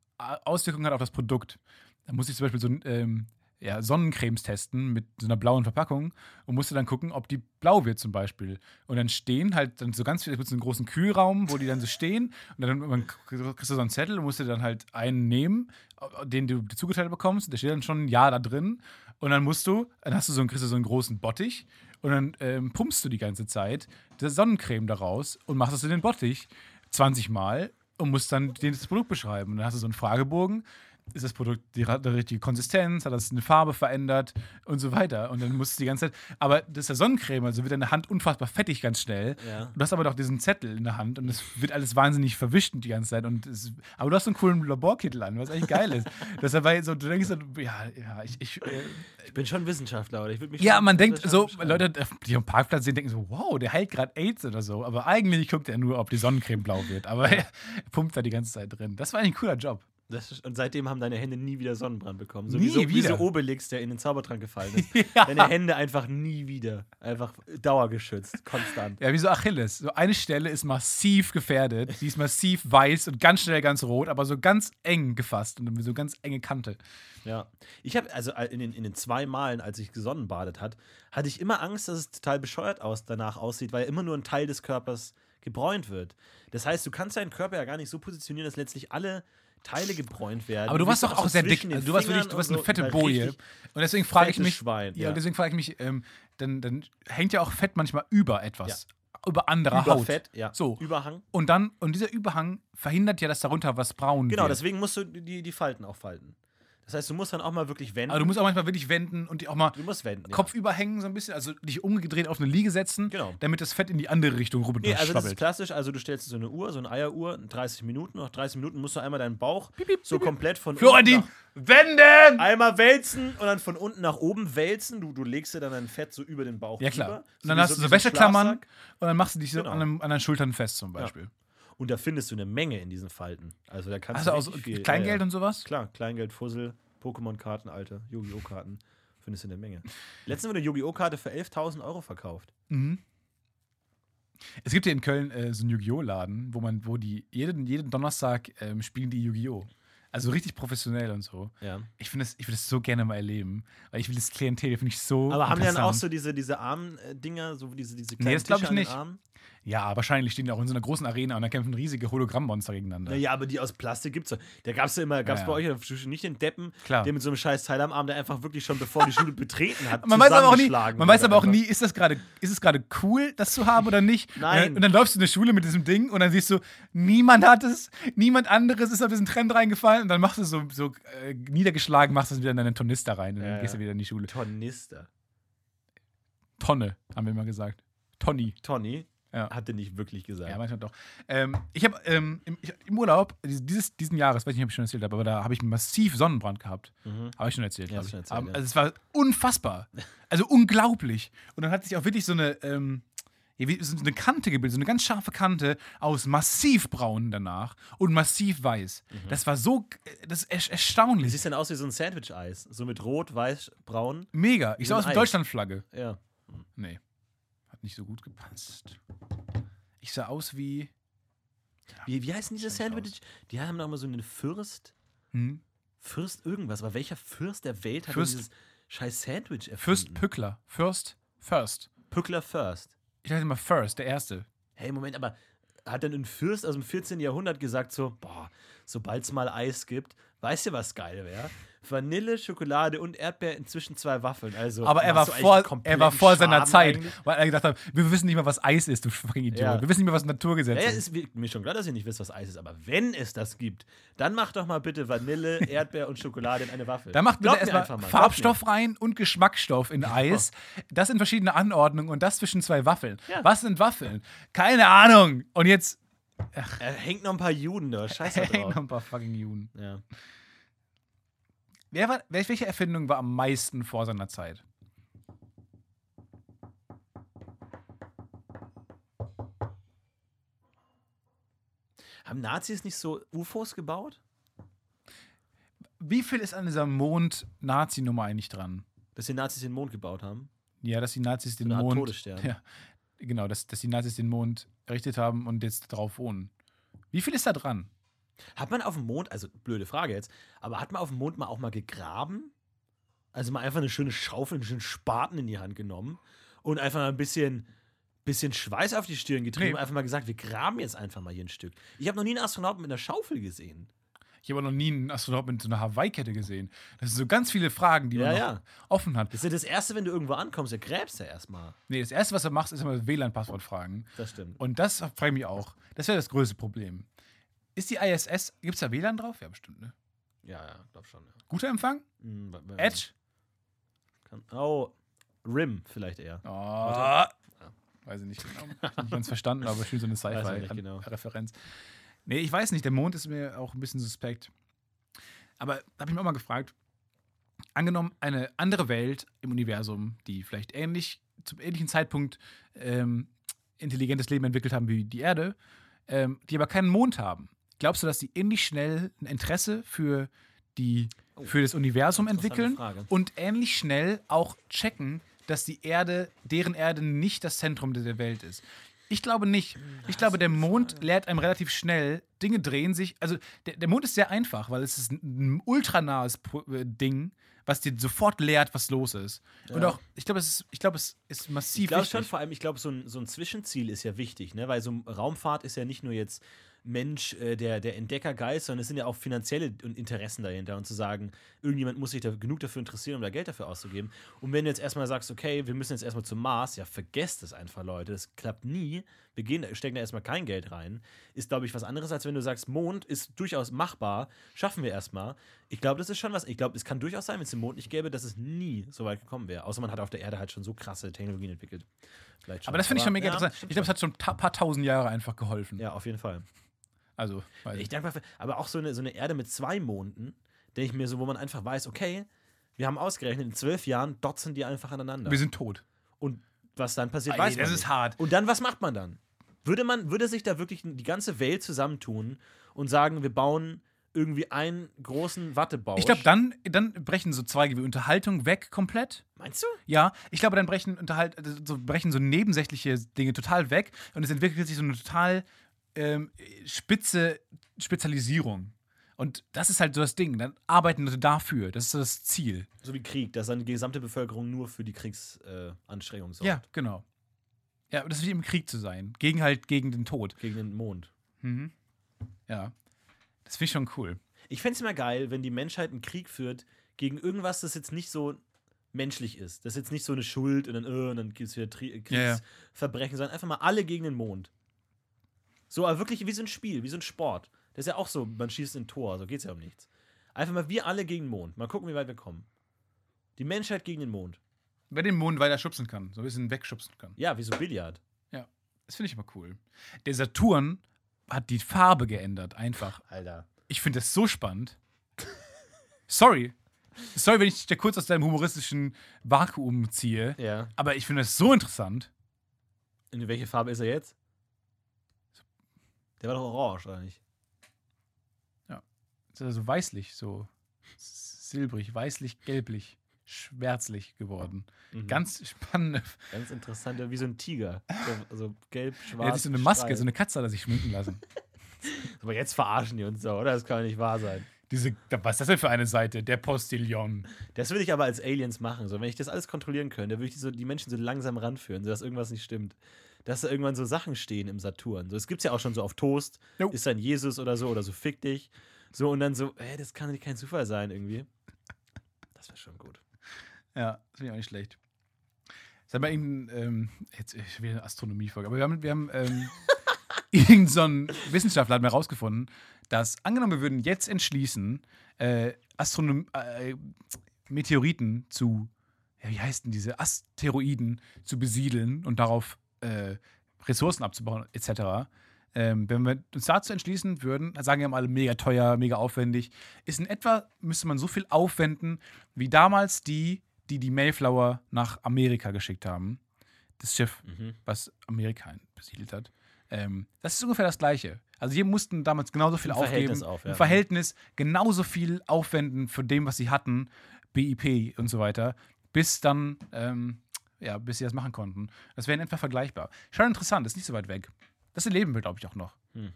Auswirkungen hat auf das Produkt. Da musste ich zum Beispiel so ähm, ja, Sonnencremes testen mit so einer blauen Verpackung und musste dann gucken, ob die blau wird zum Beispiel. Und dann stehen halt dann so ganz viele, es gibt so einen großen Kühlraum, wo die dann so stehen und dann man, kriegst du so einen Zettel und musst dir dann halt einen nehmen, den du zugeteilt bekommst. Da steht dann schon ein Ja da drin und dann musst du, dann hast du so einen, kriegst du so einen großen Bottich und dann ähm, pumpst du die ganze Zeit die Sonnencreme daraus und machst das in den Bottich 20 Mal und musst dann das Produkt beschreiben. Und dann hast du so einen Fragebogen. Ist das Produkt die, die richtige Konsistenz? Hat das eine Farbe verändert? Und so weiter. Und dann musst du die ganze Zeit. Aber das ist ja Sonnencreme, also wird deine Hand unfassbar fettig ganz schnell. Ja. Du hast aber doch diesen Zettel in der Hand und es wird alles wahnsinnig verwischt die ganze Zeit. Und es, aber du hast so einen coolen Laborkittel an, was eigentlich geil ist. [laughs] Das dabei so, du denkst so, ja, ja, ich. ich äh, Ich bin schon Wissenschaftler, oder? Ich mich ja, man denkt so, Leute, die am Parkplatz sehen, denken so, wow, der heilt gerade AIDS oder so. Aber eigentlich guckt er nur, ob die Sonnencreme blau wird. Aber [laughs] er pumpt da die ganze Zeit drin. Das war eigentlich ein cooler Job. Ist, und seitdem haben deine Hände nie wieder Sonnenbrand bekommen. So Nie wie so, wie wieder. so Obelix, der in den Zaubertrank gefallen ist. [laughs] Ja. Deine Hände einfach nie wieder. Einfach dauergeschützt, konstant. Ja, wie so Achilles. So eine Stelle ist massiv gefährdet. Die ist massiv weiß und ganz schnell ganz rot, aber so ganz eng gefasst und so ganz enge Kante. Ja. Ich habe, also in den, in den zwei Malen, als ich gesonnenbadet hat, hatte ich immer Angst, dass es total bescheuert aus, danach aussieht, weil immer nur ein Teil des Körpers gebräunt wird. Das heißt, du kannst deinen Körper ja gar nicht so positionieren, dass letztlich alle Teile gebräunt werden. Aber du warst doch auch sehr dick. Also du warst wirklich, du warst eine fette Boje. Und deswegen frage ich mich, Schwein, ja, ja. deswegen frage ich mich, ähm, dann, dann hängt ja auch Fett manchmal über etwas. Über andere Über Haut. Fett, ja. So. Überhang. Und dann, und dieser Überhang verhindert ja, dass darunter was braun Genau, wird. deswegen musst du die, die Falten auch falten. Das heißt, du musst dann auch mal wirklich wenden. Aber du musst auch manchmal wirklich wenden und die auch mal Du musst wenden. ja. Kopf überhängen so ein bisschen, also dich umgedreht auf eine Liege setzen, Genau. damit das Fett in die andere Richtung rüber Nee, also das ist klassisch. Also du stellst so eine Uhr, so eine Eieruhr, 30 Minuten. Nach 30 Minuten musst du einmal deinen Bauch piep, so piep. komplett von Florentin, wenden! einmal wälzen und dann von unten nach oben wälzen. Du, du legst dir dann dein Fett so über den Bauch Ja, klar. drüber. Und dann hast du so Wäscheklammern und dann machst du dich so Genau. an, einem, an den Schultern fest zum Beispiel. Und da findest du eine Menge in diesen Falten. Also da kannst Also du richtig viel. Kleingeld ja, ja. und sowas? Klar, Kleingeld, Fussel, Pokémon-Karten, alte, Yu-Gi-Oh! Karten. Findest du eine Menge. Letztens wurde eine Yu-Gi-Oh! Karte für 11.000 Euro verkauft. Mhm. Es gibt hier in Köln äh, so einen Yu-Gi-Oh! Laden, wo man, wo die jeden, jeden Donnerstag ähm, spielen die Yu-Gi-Oh! Also richtig professionell und so. Ja. Ich würde das, ich würd das so gerne mal erleben. Weil ich will das Klientel, finde ich so. Aber haben die dann auch so diese, diese Arm-Dinger, so diese, diese Nee, kleinen das glaub Tische ich nicht. Ja, wahrscheinlich stehen die auch in so einer großen Arena und da kämpfen riesige Hologrammmonster gegeneinander. Naja, aber die aus Plastik gibt's ja. Da gab's ja immer, gab's Ja, bei ja. euch in der Schule nicht den Deppen, Klar. der mit so einem scheiß Teil am Arm, der einfach wirklich schon bevor die Schule betreten hat, [laughs] Man weiß aber auch nie, man weiß aber auch nie, ist das gerade, ist es gerade cool, das zu haben oder nicht? [laughs] Nein. Und dann, und dann läufst du in der Schule mit diesem Ding und dann siehst du, niemand hat es, niemand anderes ist auf diesen Trend reingefallen und dann machst du so, so äh, niedergeschlagen, machst es wieder in deinen Tornister rein und Ja, dann gehst du wieder in die Schule. Tornister. Tonne, haben wir immer gesagt. Tonni. Tony Ja. hatte nicht wirklich gesagt. Ja, manchmal doch. Ähm, ich habe ähm, im, im Urlaub dieses, diesen Jahres, weiß nicht, ob ich schon erzählt habe, aber da habe ich massiv Sonnenbrand gehabt. Mhm. Habe ich schon erzählt. Ja, ich. schon erzählt, Aber, ja. Also es war unfassbar. Also unglaublich. Und dann hatte ich auch wirklich so eine, ähm, so eine Kante gebildet, so eine ganz scharfe Kante aus massiv braun danach und massiv weiß. Das war so, äh, das ist Wie erstaunlich. sieht denn aus wie so ein Sandwich-Eis? So mit Rot, Weiß, Braun? Mega. Ich sah aus wie. Deutschlandflagge. Ja. Nee. Hat nicht so gut gepasst. Ich sah aus wie. Wie, wie heißen diese Sandwich? Die haben doch immer so einen Fürst. Hm? Fürst irgendwas. Aber welcher Fürst der Welt hat Fürst- dieses scheiß Sandwich erfunden? Fürst Pückler. Fürst. First. Pückler First. Ich dachte immer First, der Erste. Hey, Moment, aber hat dann ein Fürst aus dem 14. Jahrhundert gesagt so, boah, sobald es mal Eis gibt, weißt du, was geil wäre? Vanille, Schokolade und Erdbeer inzwischen zwei Waffeln. Also, Aber er war, vor, er war vor seiner Schaden Zeit, eigentlich? weil er gedacht hat, wir wissen nicht mal, was Eis ist, du fucking Idiot. Ja. Wir wissen nicht mehr, was Naturgesetz Ja, ja, ist. ist mir schon klar, dass ihr nicht wisst, was Eis ist, aber wenn es das gibt, dann macht doch mal bitte Vanille, [laughs] Erdbeer und Schokolade in eine Waffel. Da macht bitte erstmal Farbstoff rein und Geschmacksstoff in Eis. Das in verschiedene Anordnungen und das zwischen zwei Waffeln. Was sind Waffeln? Keine Ahnung. Und jetzt mir. Er hängt noch ein paar Juden da, [laughs] scheiße hängen noch drauf. ein paar fucking Juden. Ja. Wer war, wel- welche Erfindung war am meisten vor seiner Zeit? Haben Nazis nicht so UFOs gebaut? Wie viel ist an dieser Mond-Nazi-Nummer eigentlich dran? Dass die Nazis den Mond gebaut haben? Ja, dass die Nazis den Mond. Todesstern. [laughs] Ja, genau, dass, dass die Nazis den Mond errichtet haben und jetzt drauf wohnen. Wie viel ist da dran? Hat man auf dem Mond, also blöde Frage jetzt, aber hat man auf dem Mond mal auch mal gegraben? Also mal einfach eine schöne Schaufel, einen schönen Spaten in die Hand genommen und einfach mal ein bisschen, bisschen Schweiß auf die Stirn getrieben Nee. und einfach mal gesagt, wir graben jetzt einfach mal hier ein Stück. Ich habe noch nie einen Astronauten mit einer Schaufel gesehen. Ich habe noch nie einen Astronaut mit so einer Hawaii-Kette gesehen. Das sind so ganz viele Fragen, die man Ja, noch ja. offen hat. Das ist ja das Erste, wenn du irgendwo ankommst, du gräbst ja erstmal. Nee, das Erste, was er macht, ist immer WLAN-Passwort fragen. Das stimmt. Und das frage ich mich auch. Das wäre das größte Problem. Ist die ISS, gibt es da WLAN drauf? Ja, bestimmt, ne? Ja, ja, glaub schon. Ja. Guter Empfang? Hm, wa- Edge? Kann, oh, Rim vielleicht eher. Oh. Weiß ich nicht genau. Ich nicht ganz verstanden, aber schön so eine [laughs] nicht genau. Nee, ich weiß nicht. Der Mond ist mir auch ein bisschen suspekt. Aber da habe ich mich auch mal gefragt, angenommen, eine andere Welt im Universum, die vielleicht ähnlich, zum ähnlichen Zeitpunkt ähm, intelligentes Leben entwickelt haben wie die Erde, ähm, die aber keinen Mond haben. Glaubst du, dass die ähnlich schnell ein Interesse für, die, Oh, für das Universum entwickeln und ähnlich schnell auch checken, dass die Erde, deren Erde nicht das Zentrum der Welt ist? Ich glaube nicht. Ich glaube, der Mond lehrt einem relativ schnell, Dinge drehen sich. Also, der, der Mond ist sehr einfach, weil es ist ein, ultranahes äh, Ding, was dir sofort lehrt, was los ist. Und Ja. auch, ich glaube, es ist, ich glaube, es ist massiv Ich glaube schon, vor allem, ich glaube, so ein, so ein Zwischenziel ist ja wichtig, ne? weil so Raumfahrt ist ja nicht nur jetzt Mensch, äh, der, der Entdeckergeist, sondern es sind ja auch finanzielle Interessen dahinter und zu sagen, irgendjemand muss sich da genug dafür interessieren, um da Geld dafür auszugeben. Und wenn du jetzt erstmal sagst, okay, wir müssen jetzt erstmal zum Mars, ja, vergesst es einfach, Leute, das klappt nie. Wir gehen, stecken da erstmal kein Geld rein. Ist, glaube ich, was anderes, als wenn du sagst, Mond ist durchaus machbar, schaffen wir erstmal. Ich glaube, das ist schon was. Ich glaube, es kann durchaus sein, wenn es den Mond nicht gäbe, dass es nie so weit gekommen wäre. Außer man hat auf der Erde halt schon so krasse Technologien entwickelt. Aber das finde ich schon mega ja, interessant. Ich glaube, es hat schon ein paar tausend Jahre einfach geholfen. Ja, auf jeden Fall. Also, Ich denke mal, aber auch so eine, so eine Erde mit zwei Monden, denke ich mir so, wo man einfach weiß, okay, wir haben ausgerechnet, in zwölf Jahren dotzen die einfach aneinander. Wir sind tot. Und was dann passiert, Ey, weiß man das nicht. ist hart. Und dann, was macht man dann? Würde man, würde sich da wirklich die ganze Welt zusammentun und sagen, wir bauen irgendwie einen großen Wattebausch? Ich glaube, dann, dann brechen so Zweige wie Unterhaltung weg komplett. Meinst du? Ja, ich glaube, dann brechen, Unterhalt, also so brechen so nebensächliche Dinge total weg und es entwickelt sich so eine total ähm, spitze Spezialisierung. Und das ist halt so das Ding. Dann arbeiten Leute dafür. Das ist so das Ziel. So wie Krieg, dass dann die gesamte Bevölkerung nur für die Kriegsanstrengungen äh, sorgt. Ja, genau. Ja, das ist wie im Krieg zu sein. Gegen halt gegen den Tod. Gegen den Mond. Mhm. Ja. Das finde ich schon cool. Ich fände es immer geil, wenn die Menschheit einen Krieg führt gegen irgendwas, das jetzt nicht so menschlich ist. Das ist jetzt nicht so eine Schuld und dann, äh, und dann gibt es wieder Tri Ja, ja. Kriegsverbrechen, sondern einfach mal alle gegen den Mond. So, aber wirklich wie so ein Spiel, wie so ein Sport. Das ist ja auch so, man schießt ein Tor, so geht es ja um nichts. Einfach mal wir alle gegen den Mond. Mal gucken, wie weit wir kommen. Die Menschheit gegen den Mond. Wer den Mond weiter schubsen kann, so ein bisschen wegschubsen kann. Ja, wie so Billard. Das finde ich immer cool. Der Saturn hat die Farbe geändert, einfach. Alter. Ich finde das so spannend. [laughs] Sorry. Sorry, wenn ich dich da kurz aus deinem humoristischen Vakuum ziehe. Ja. Aber ich finde das so interessant. In welche Farbe ist er jetzt? Der war doch orange, oder nicht? Ist er so weißlich, so silbrig, weißlich, gelblich, schwärzlich geworden. Mhm. Ganz spannende. Ganz interessant, wie so ein Tiger. So, also gelb, schwarz. Er hat sich so eine Maske, Streifen. so eine Katze hat er sich schminken lassen. [laughs] Aber jetzt verarschen die uns so, oder? Das kann doch nicht wahr sein. Diese, was ist das denn für eine Seite? Der Postillon. Das würde ich aber als Aliens machen. So, wenn ich das alles kontrollieren könnte, würde ich die, so, die Menschen so langsam ranführen, sodass irgendwas nicht stimmt. Dass da irgendwann so Sachen stehen im Saturn. So, das gibt es ja auch schon so auf Toast. Jo. Ist dann Jesus oder so, oder so fick dich. So, und dann so, hä, das kann nicht kein Zufall sein irgendwie. Das wäre schon gut. Ja, das finde ich auch nicht schlecht. Sag mal, irgendein, ähm, jetzt äh, wieder eine Astronomiefolge, aber wir haben, wir haben ähm, [laughs] irgendein so Wissenschaftler hat mal herausgefunden, dass angenommen, wir würden jetzt entschließen, äh, Astronom äh, Meteoriten zu, ja, wie heißt denn diese, Asteroiden zu besiedeln und darauf äh, Ressourcen abzubauen, etc. Ähm, wenn wir uns dazu entschließen würden, sagen ja alle mega teuer, mega aufwendig, ist in etwa, müsste man so viel aufwenden, wie damals die, die die Mayflower nach Amerika geschickt haben. Das Schiff, Mhm. was Amerika besiedelt hat. Ähm, das ist ungefähr das Gleiche. Also die mussten damals genauso viel Im aufgeben. Verhältnis auf, ja. Im Verhältnis genauso viel aufwenden für dem, was sie hatten, BIP und so weiter, bis dann, ähm, ja, bis sie das machen konnten. Das wäre in etwa vergleichbar. Schon interessant, ist nicht so weit weg. Das erleben wir, glaube ich, auch noch. Hm.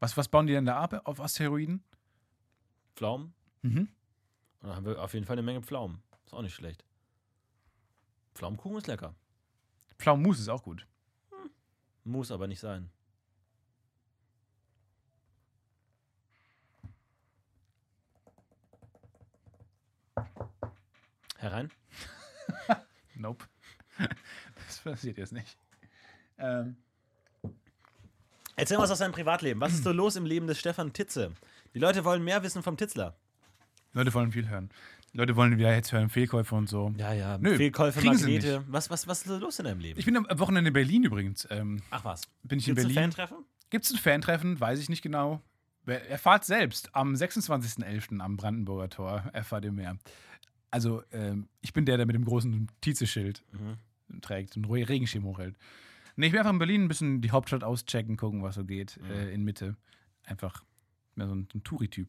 Was, was bauen die denn da ab auf Asteroiden? Pflaumen? Mhm. Da haben wir auf jeden Fall eine Menge Pflaumen. Ist auch nicht schlecht. Pflaumenkuchen ist lecker. Pflaumenmus ist auch gut. Muss aber nicht sein. Herein? [laughs] Nope. [laughs] das passiert jetzt nicht. Ähm, Erzähl mal was aus deinem Privatleben. Was ist so los im Leben des Stefan Titze? Die Leute wollen mehr wissen vom Titzler. Leute wollen viel hören. Leute wollen wieder jetzt hören, Fehlkäufe und so. Ja, ja. Nö, Fehlkäufe, Magnete. Was, was, was ist los in deinem Leben? Ich bin am Wochenende in Berlin übrigens. Ähm, Ach was. bin ich in Gibt's ein Berlin. Fantreffen? Gibt es ein Fantreffen? Weiß ich nicht genau. Erfahrt selbst am 26.11. am Brandenburger Tor. Erfahrt ihr mehr. Also, ähm, ich bin der, der mit dem großen Tize-Schild Mhm. trägt und Re- Regenschirm hochhält. Nee, ich bin einfach in Berlin ein bisschen die Hauptstadt auschecken, gucken, was so geht. Mhm. Äh, in Mitte. Einfach mehr so ein, so ein Touri-Typ.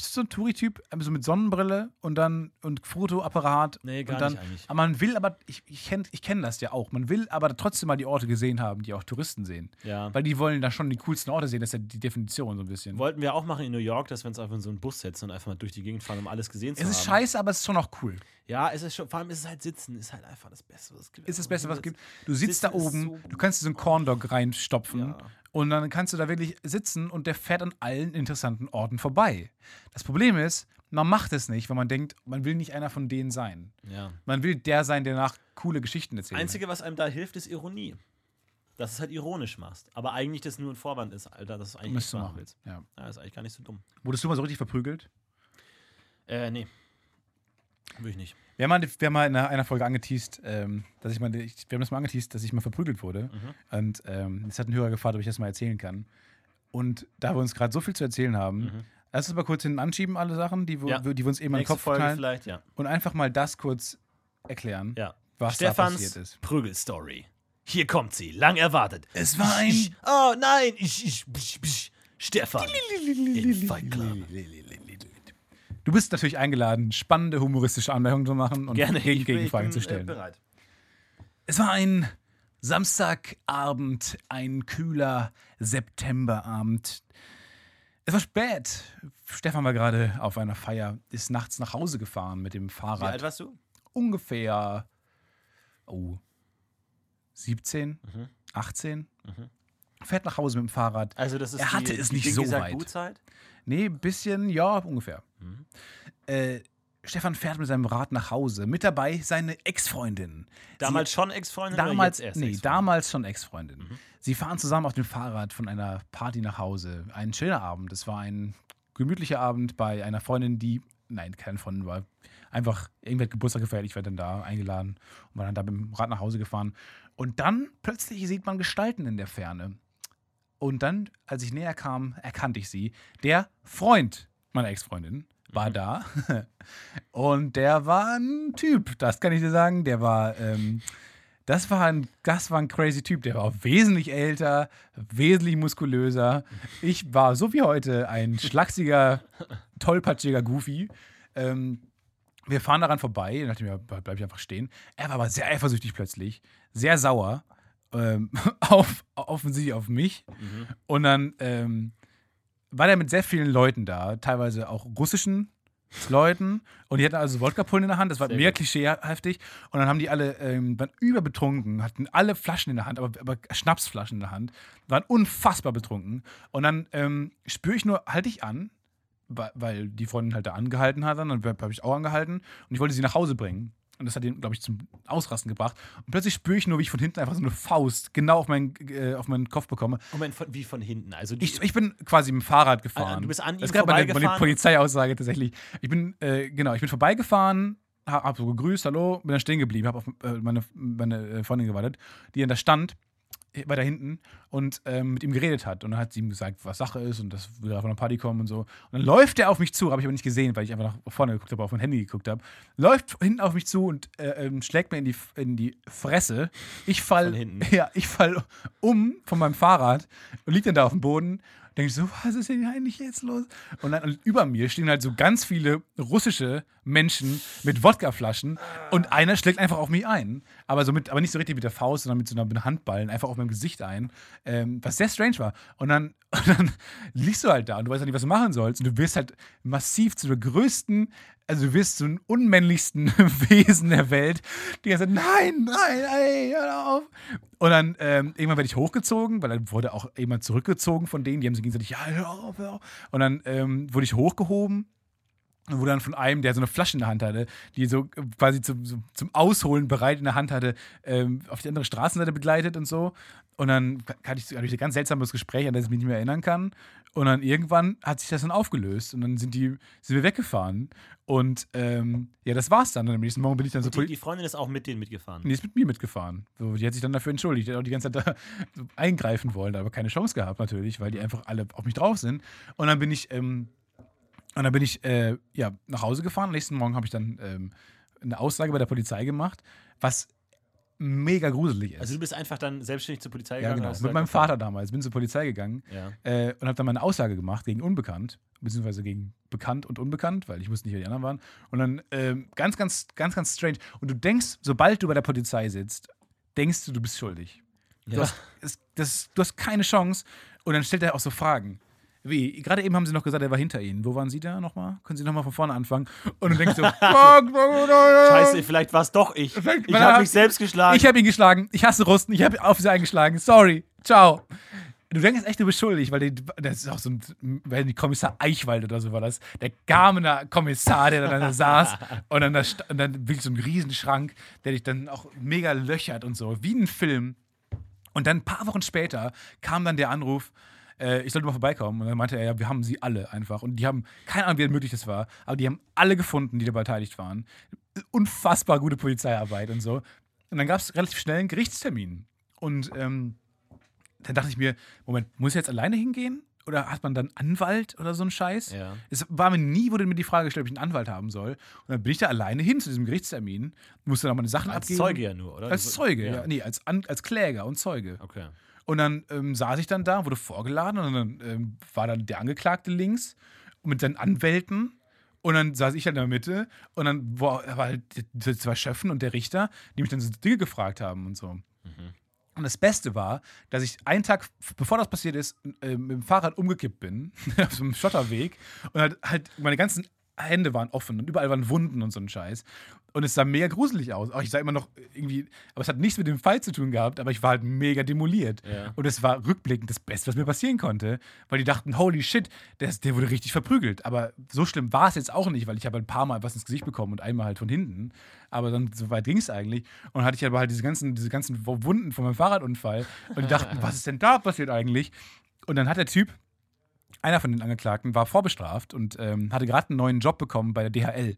Bist du so ein Touri-Typ? So mit Sonnenbrille und dann und Fotoapparat. Nee, gar und dann, nicht eigentlich. Aber man will aber, ich, ich kenne ich kenn das ja auch, man will aber trotzdem mal die Orte gesehen haben, die auch Touristen sehen. Ja. Weil die wollen da schon die coolsten Orte sehen, das ist ja die Definition so ein bisschen. Wollten wir auch machen in New York, dass wir uns einfach in so einen Bus setzen und einfach mal durch die Gegend fahren, um alles gesehen zu es haben. ist scheiße, aber es ist schon auch cool. Ja, es ist schon, vor allem ist es halt Sitzen, ist halt einfach das Beste, was es gibt. Ist das Beste, was es gibt. Du sitzt Sitzen da oben, so du kannst dir so einen Corndog reinstopfen Ja. Und dann kannst du da wirklich sitzen und der fährt an allen interessanten Orten vorbei. Das Problem ist, man macht es nicht, weil man denkt, man will nicht einer von denen sein. Ja. Man will der sein, der nach coole Geschichten erzählt. Einzige, was einem da hilft, ist Ironie. Dass du es halt ironisch machst. Aber eigentlich das nur ein Vorwand ist, Alter, dass du es eigentlich nicht machen machen. willst. Ja. Ja, ist eigentlich gar nicht so dumm. Wurdest du mal so richtig verprügelt? Äh, nee. Will ich nicht. Wir haben mal, wir haben mal in einer, Folge angeteased, ähm, dass ich mal, ich, wir haben das mal angeteased, dass ich mal verprügelt wurde. Mhm. Und ähm, es hat ein Hörer gefragt, ob ich das mal erzählen kann. Und da wir uns gerade so viel zu erzählen haben, Mhm. lass uns mal kurz hinten anschieben, alle Sachen, die, wir- Ja. die wir uns eben in den Kopf Folge knallen. vielleicht, ja. Und einfach mal das kurz erklären, ja. was da Stefans passiert ist. Prügelstory. Hier kommt sie, lang erwartet. Es war ein- oh nein, ich, ich, ich, Stefan. in Fight Club. Du bist natürlich eingeladen, spannende humoristische Anmerkungen zu machen und Gerne. gegen ich bin- Gegenfragen ich zu bin, stellen. Äh, bereit. Es war ein Samstagabend, ein kühler Septemberabend. Es war spät. Stefan war gerade auf einer Feier, ist nachts nach Hause gefahren mit dem Wie Fahrrad. alt warst du? Ungefähr oh, 17, Mhm. 18. Fährt nach Hause mit dem Fahrrad. Also das ist Er hatte die, es nicht so sagt weit. Gutzeit? Nee, ein bisschen, ja, ungefähr. Mhm. Äh, Stefan fährt mit seinem Rad nach Hause. Mit dabei seine Ex-Freundin. Damals schon Ex-Freundin Damals, erst nee, Ex-Freundin? damals schon Ex-Freundin. Sie fahren zusammen auf dem Fahrrad von einer Party nach Hause. Ein schöner Abend. Es war ein gemütlicher Abend bei einer Freundin, die, nein, keine Freundin war. Einfach, irgendwer hat Geburtstag gefeiert, ich war dann da eingeladen und war dann da mit dem Rad nach Hause gefahren. Und dann plötzlich sieht man Gestalten in der Ferne. Und dann, als ich näher kam, erkannte ich sie. Der Freund meiner Ex-Freundin war da. [laughs] Und der war ein Typ, das kann ich dir sagen. Der war, ähm, Das war, ein, das war ein crazy Typ. Der war auch wesentlich älter, wesentlich muskulöser. Ich war so wie heute ein schlachsiger, [laughs] tollpatschiger Goofy. Ähm, wir fahren daran vorbei. Dann dachte ich mir, bleib ich einfach stehen. Er war aber sehr eifersüchtig plötzlich. Sehr sauer. Ähm, [laughs] auf, offensichtlich auf mich. Mhm. Und dann ähm, war der mit sehr vielen Leuten da, teilweise auch russischen Leuten. Und die hatten also Wodka-Pullen in der Hand, das war Sehr gut. klischeehaftig. Und dann haben die alle, ähm, waren überbetrunken, hatten alle Flaschen in der Hand, aber, aber Schnapsflaschen in der Hand, waren unfassbar betrunken. Und dann ähm, spüre ich nur, halte ich an, weil, weil die Freundin halt da angehalten hat, dann habe ich auch angehalten und ich wollte sie nach Hause bringen. Und das hat ihn, glaube ich, zum Ausrasten gebracht. Und plötzlich spüre ich nur, wie ich von hinten einfach so eine Faust genau auf meinen, äh, auf meinen Kopf bekomme. Moment, von, wie von hinten? Also Ich, ich bin quasi mit dem Fahrrad gefahren. Ah, du bist an ihm Das gerade meine, meine? Polizeiaussage tatsächlich. Ich bin, äh, genau, ich bin vorbeigefahren, hab, hab so gegrüßt, hallo, bin dann stehen geblieben, hab auf äh, meine, meine Freundin gewartet, die dann da stand, weiter hinten und ähm, mit ihm geredet hat. Und dann hat sie ihm gesagt, was Sache ist und dass wir auf einer Party kommen und so. Und dann läuft er auf mich zu, habe ich aber nicht gesehen, weil ich einfach nach vorne geguckt habe, auf mein Handy geguckt habe. Läuft hinten auf mich zu und äh, ähm, schlägt mir in die, in die Fresse. Ich fall, [laughs] ja, ich fall um von meinem Fahrrad und lieg dann da auf dem Boden. Denke ich so, was ist denn eigentlich jetzt los? Und dann über mir stehen halt so ganz viele russische Menschen mit Wodkaflaschen und einer schlägt einfach auf mich ein. Aber, so mit, aber nicht so richtig mit der Faust, sondern mit so einer Handballen einfach auf meinem Gesicht ein. Ähm, was sehr strange war. Und dann, [laughs] und dann liegst du halt da und du weißt halt nicht, was du machen sollst. Und du wirst halt massiv zu der größten, also du wirst zum unmännlichsten [laughs] Wesen der Welt. Die Zeit, nein, nein, ey, hör auf. Und dann ähm, irgendwann werde ich hochgezogen, weil dann wurde auch jemand zurückgezogen von denen. Die haben sich gegenseitig, ja, hör auf, hör auf. Und dann ähm, wurde ich hochgehoben und wurde dann von einem, der so eine Flasche in der Hand hatte, die so äh, quasi zum, zum Ausholen bereit in der Hand hatte, ähm, auf die andere Straßenseite begleitet und so. Und dann hatte ich, hatte ich ein ganz seltsames Gespräch, an das ich mich nicht mehr erinnern kann. Und dann irgendwann hat sich das dann aufgelöst und dann sind die sind wir weggefahren. Und ähm, ja, das war's dann. Und am nächsten Morgen bin ich dann so die, die Freundin ist auch mit denen mitgefahren. die ist mit mir mitgefahren. So, die hat sich dann dafür entschuldigt. Die hat auch die ganze Zeit da [laughs] so eingreifen wollen, aber keine Chance gehabt natürlich, weil die einfach alle auf mich drauf sind. Und dann bin ich, ähm, und dann bin ich äh, ja, nach Hause gefahren. Am nächsten Morgen habe ich dann ähm, eine Aussage bei der Polizei gemacht, was mega gruselig ist. Also du bist einfach dann selbstständig zur Polizei ja, gegangen? genau. hast Mit meinem. Vater damals. Bin zur Polizei gegangen Ja. äh, und habe dann meine Aussage gemacht gegen Unbekannt, beziehungsweise gegen Bekannt und Unbekannt, weil ich wusste nicht, wer die anderen waren. Und dann ähm, ganz, ganz, ganz, ganz strange. Und du denkst, sobald du bei der Polizei sitzt, denkst du, du bist schuldig. Du, Ja. hast, es, das, du hast keine Chance. Und dann stellt er auch so Fragen. Wie? Gerade eben haben sie noch gesagt, er war hinter ihnen. Wo waren sie da nochmal? Können sie nochmal von vorne anfangen? Und du [laughs] denkst so, Scheiße, vielleicht war es doch ich. Ich Man habe mich selbst geschlagen. Ich habe ihn geschlagen. Ich hasse Rusten. Ich habe auf sie eingeschlagen. Sorry. Ciao. Du denkst echt, du bist schuldig, weil die, das ist auch so ein, weil die Kommissar Eichwald oder so war das. Der Gamener Kommissar, der dann da [laughs] saß und dann, da, und dann wirklich so ein Riesenschrank, der dich dann auch mega löchert und so, wie ein Film. Und dann ein paar Wochen später kam dann der Anruf, äh, ich sollte mal vorbeikommen. Und dann meinte er, ja, wir haben sie alle einfach. Und die haben, keine Ahnung, wie möglich das war, aber die haben alle gefunden, die da beteiligt waren. Unfassbar gute Polizeiarbeit und so. Und dann gab es relativ schnell einen Gerichtstermin. Und ähm, dann dachte ich mir, Moment, muss ich jetzt alleine hingehen? Oder hat man dann Anwalt oder so einen Scheiß? Ja. Es war mir nie, wurde mir die Frage gestellt, ob ich einen Anwalt haben soll. Und dann bin ich da alleine hin zu diesem Gerichtstermin, musste dann meine Sachen Als abgeben. Zeuge ja nur, oder? Als Du- Zeuge, ja. Nee, als, als Kläger und Zeuge. Okay. Und dann ähm, saß ich dann da, wurde vorgeladen und dann ähm, war dann der Angeklagte links mit seinen Anwälten. Und dann saß ich halt in der Mitte und dann war, war halt die, zwei Schöffen und der Richter, die mich dann so Dinge gefragt haben und so. Und das Beste war, dass ich einen Tag, bevor das passiert ist, äh, mit dem Fahrrad umgekippt bin, [laughs] auf so einem Schotterweg. Und halt, halt meine ganzen Hände waren offen und überall waren Wunden und so ein Scheiß. Und es sah mega gruselig aus. Auch ich sah immer noch irgendwie, aber es hat nichts mit dem Fall zu tun gehabt, aber ich war halt mega demoliert. Ja. Und es war rückblickend das Beste, was mir passieren konnte, weil die dachten, holy shit, der, der wurde richtig verprügelt. Aber so schlimm war es jetzt auch nicht, weil ich habe ein paar Mal was ins Gesicht bekommen und einmal halt von hinten. Aber dann so weit ging es eigentlich. Und dann hatte ich aber halt diese ganzen, diese ganzen Wunden von meinem Fahrradunfall. Und die dachten, [laughs] was ist denn da passiert eigentlich? Und dann hat der Typ, einer von den Angeklagten, war vorbestraft und ähm, hatte gerade einen neuen Job bekommen bei der DHL.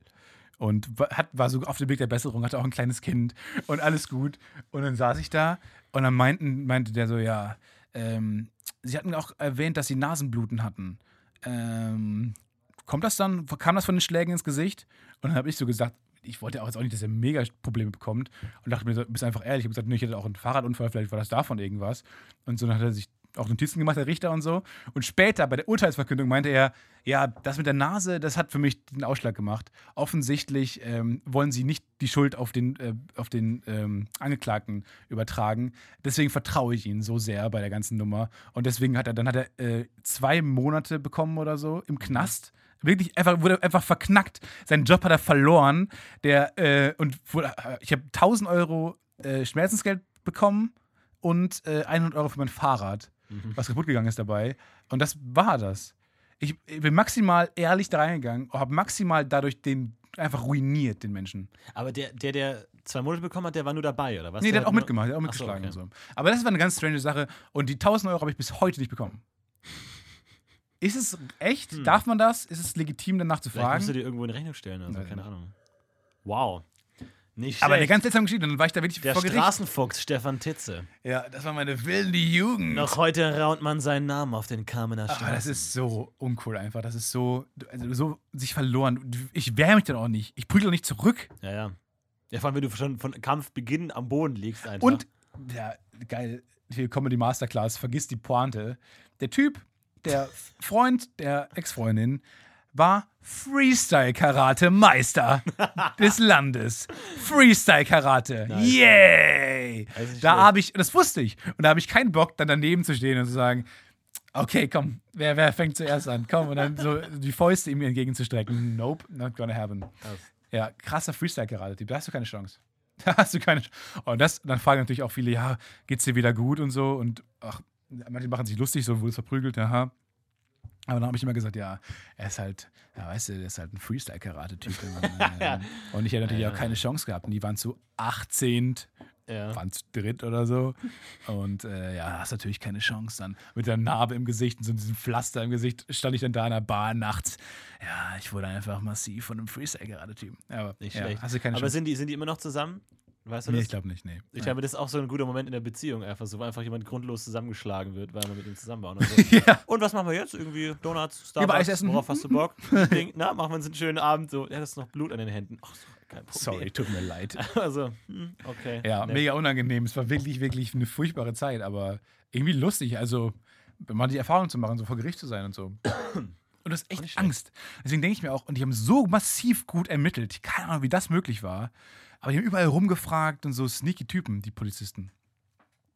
Und hat, war so auf dem Weg der Besserung, hatte auch ein kleines Kind und alles gut. Und dann saß ich da und dann meinten, meinte der so, ja, ähm, sie hatten auch erwähnt, dass sie Nasenbluten hatten. Ähm, kommt das dann, kam das von den Schlägen ins Gesicht? Und dann habe ich so gesagt, ich wollte auch jetzt auch nicht, dass er mega Probleme bekommt und dachte mir, so, bist einfach ehrlich. Ich habe gesagt, nee, ich hatte auch einen Fahrradunfall, vielleicht war das davon irgendwas. Und so dann hat er sich auch Notizen gemacht, der Richter und so. Und später bei der Urteilsverkündung meinte er, ja, das mit der Nase, das hat für mich den Ausschlag gemacht. Offensichtlich ähm, wollen sie nicht die Schuld auf den, äh, auf den ähm, Angeklagten übertragen. Deswegen vertraue ich ihnen so sehr bei der ganzen Nummer. Und deswegen hat er, dann hat er äh, zwei Monate bekommen oder so im Knast. Wirklich einfach, wurde einfach verknackt. Seinen Job hat er verloren. Der, äh, und wurde, ich habe 1000 Euro äh, Schmerzensgeld bekommen und äh, 100 Euro für mein Fahrrad, Mhm. was kaputt gegangen ist dabei. Und das war das. Ich, ich bin maximal ehrlich da reingegangen und habe maximal dadurch den einfach ruiniert, den Menschen. Aber der, der, der zwei Monate bekommen hat, der war nur dabei, oder was? Nee, der hat auch mitgemacht, der hat auch Ach so, mitgeschlagen okay. und so. Aber das war eine ganz strange Sache und die 1000 Euro habe ich bis heute nicht bekommen. Ist es echt? Hm. Darf man das? Ist es legitim, danach zu Vielleicht musst du fragen? dir irgendwo in Rechnung stellen, also Nein. keine Ahnung. Wow. Nicht Aber eine schlecht. ganz seltsame Geschichte. Dann war ich da wirklich Der vor Gericht. Straßenfuchs Stefan Titze. Ja, das war meine wilde Jugend. Noch heute raunt man seinen Namen auf den Kamener Aber Straßen. das ist so uncool einfach. Das ist so, also so sich verloren. Ich wehre mich dann auch nicht. Ich prügel auch nicht zurück. ja, ja. Ja, vor allem, wenn du schon von Kampfbeginn am Boden liegst einfach. Und, ja, geil, hier Comedy Masterclass, vergiss die Pointe. Der Typ, der Freund der Ex-Freundin, war Freestyle-Karate-Meister [laughs] des Landes. Freestyle-Karate. Nice. Yay! Da habe ich, das wusste ich. Und da habe ich keinen Bock, dann daneben zu stehen und zu sagen, okay, komm, wer, wer fängt zuerst an? Komm, und dann so die Fäuste ihm entgegenzustrecken. Nope, not gonna happen. Krass. Ja, krasser Freestyle-Karate-Typ, da hast du keine Chance. [laughs] Da hast du keine Chance. Und das, dann fragen natürlich auch viele, ja, geht's dir wieder gut und so. Und ach, manche machen sich lustig, so wurde verprügelt, aha. Aber dann habe ich immer gesagt, ja, er ist halt, ja, weißt du, der ist halt ein Freestyle-Karate-Typ. [laughs] Ja. und ich hätte natürlich Ja, auch keine Chance gehabt. Und die waren zu 18 ja. waren zu dritt oder so. Und äh, ja, hast natürlich keine Chance dann. Mit der Narbe im Gesicht und so diesem Pflaster im Gesicht stand ich dann da in der Bar nachts. Ja, ich wurde einfach massiv von einem Freestyle-Karate-Typ. Aber Nicht schlecht. Aber sind die, sind die immer noch zusammen? Weißt du nee, das? ich glaube nicht, nee. Ich glaube, das ist auch so ein guter Moment in der Beziehung, einfach so, wo einfach jemand grundlos zusammengeschlagen wird, weil man mit ihm zusammen war. Und, so, [laughs] ja. und was machen wir jetzt? Irgendwie Donuts, Starbucks, essen? worauf hast du Bock? [laughs] Ding, na, machen wir uns einen schönen Abend. So, ja, das ist noch Blut an den Händen. Ach so, kein Problem. Sorry, tut mir leid. [laughs] Also, hm, okay. Ja, Nett. mega unangenehm. Es war wirklich, wirklich eine furchtbare Zeit, aber irgendwie lustig. Also, mal die Erfahrung zu machen, so vor Gericht zu sein und so. [coughs] Und du hast nicht echt. Angst. Deswegen denke ich mir auch, und die haben so massiv gut ermittelt. Keine Ahnung, wie das möglich war. Aber die haben überall rumgefragt und so sneaky Typen, die Polizisten.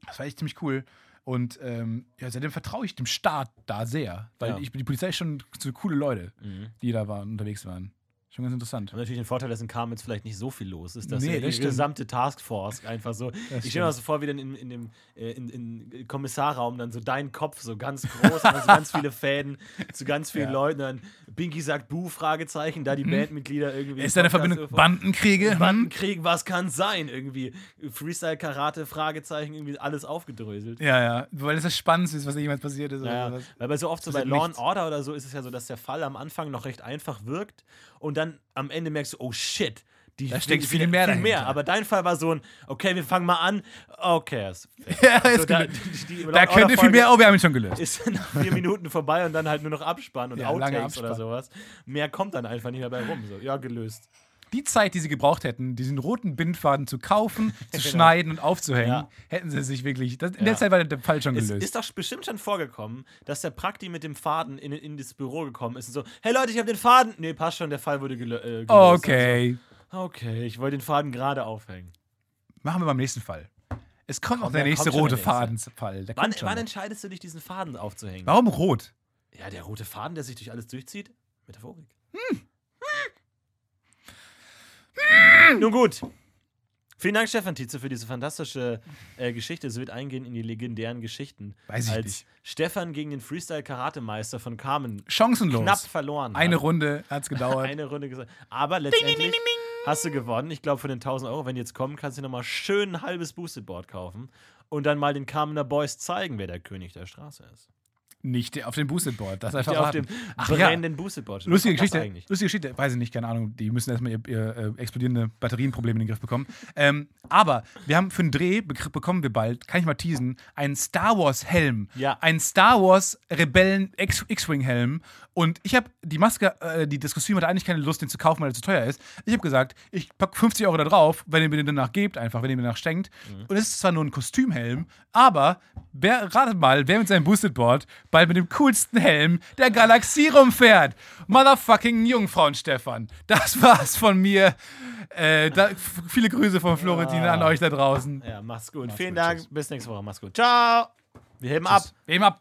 Das war echt ziemlich cool. Und ähm, ja, seitdem vertraue ich dem Staat da sehr. Weil Ja. ich, die Polizei ist schon so coole Leute, Mhm. die da waren, unterwegs waren. Schon ganz interessant. Haben natürlich den Vorteil, dass in Carmen jetzt vielleicht nicht so viel los ist, dass Nee, das die gesamte Taskforce einfach so. ich stelle mir so vor, wie dann in, in dem äh, in, in Kommissarraum dann so dein Kopf so ganz groß und dann so ganz viele Fäden zu ganz vielen Ja. Leuten. Dann Binky sagt Buh, Fragezeichen, da die Bandmitglieder irgendwie. Ist da eine Verbindung? irgendwo- Bandenkriege? Hm? Bandenkrieg, was kann sein? Irgendwie Freestyle-Karate, Fragezeichen, irgendwie alles aufgedröselt. Ja, ja. Weil das das Spannendste ist, was jemals passiert ist. Ja, weil bei so oft so bei Law and. Order oder so ist es ja so, dass der Fall am Anfang noch recht einfach wirkt und dann am Ende merkst du, oh shit, die, Da steckt viel die- mehr viel dahinter. mehr. Aber dein Fall war so ein, okay, wir fangen mal an, okay, ist. [laughs] Ja, So, ist da, gut. die, die Da Order viel mehr. Oh, wir haben ihn schon gelöst. Ist [laughs] nach vier Minuten vorbei und dann halt nur noch Abspann und Ja, Outtakes oder sowas. Mehr kommt dann einfach nicht mehr bei rum. So, ja, gelöst. Die Zeit, die sie gebraucht hätten, diesen roten Bindfaden zu kaufen, [laughs] zu Genau. schneiden und aufzuhängen, Ja. hätten sie sich wirklich. Das, in Ja. der Zeit war der Fall schon Es gelöst. ist doch bestimmt schon vorgekommen, dass der Prakti mit dem Faden in, in das Büro gekommen ist und so, hey Leute, ich habe den Faden. Nee, passt schon, der Fall wurde gelö äh, gelöst. okay. Also, okay, ich wollte den Faden gerade aufhängen. Machen wir beim nächsten Fall. Es kommt noch der nächste rote. Fadenfall. Wann, wann entscheidest du dich, diesen Faden aufzuhängen? Warum rot? Ja, der rote Faden, der sich durch alles durchzieht? Metaphorik. Hm. Nun gut. Vielen Dank, Stefan Tietze, für diese fantastische äh, Geschichte. Es wird eingehen in die legendären Geschichten. Weiß ich als nicht. Stefan gegen den Freestyle-Karatemeister von Carmen Chancenlos. knapp verloren hat. Eine Runde hat es [laughs] gedauert. Eine Runde gesagt. Aber letztendlich hast du gewonnen. Ich glaube, von den 1000 Euro, wenn die jetzt kommen, kannst du nochmal schön ein halbes Boosted Board kaufen und dann mal den Carmener Boys zeigen, wer der König der Straße ist. Nicht auf dem Boosted Board. Das einfach auf dem Ach ja, brennenden Boosted-Board steht. Lustige Geschichte, eigentlich? lustige Geschichte, weiß ich nicht, keine Ahnung, die müssen erstmal ihr, ihr äh, explodierende Batterienprobleme in den Griff bekommen. Ähm, aber wir haben für einen Dreh, bek- bekommen wir bald, kann ich mal teasen, einen Star Wars Helm. Ja. Ein Star Wars Rebellen X- X-Wing Helm. Und ich habe die Maske, äh, die, das Kostüm hatte eigentlich keine Lust, den zu kaufen, weil er zu teuer ist. Ich habe gesagt, ich packe 50 Euro da drauf, wenn ihr mir den danach gebt, einfach, wenn ihr mir danach schenkt. Und es ist zwar nur ein Kostümhelm, aber wer, ratet mal, wer mit seinem Boosted Bald mit dem coolsten Helm der Galaxie rumfährt. Motherfucking Jungfrauen, Stefan. Das [laughs] war's von mir. Äh, da, viele Grüße von Florentin an euch da draußen. Ja, mach's gut. Vielen gut, Dank. tschüss. Bis nächste Woche. Mach's gut. Ciao. Wir heben ab. Eben ab.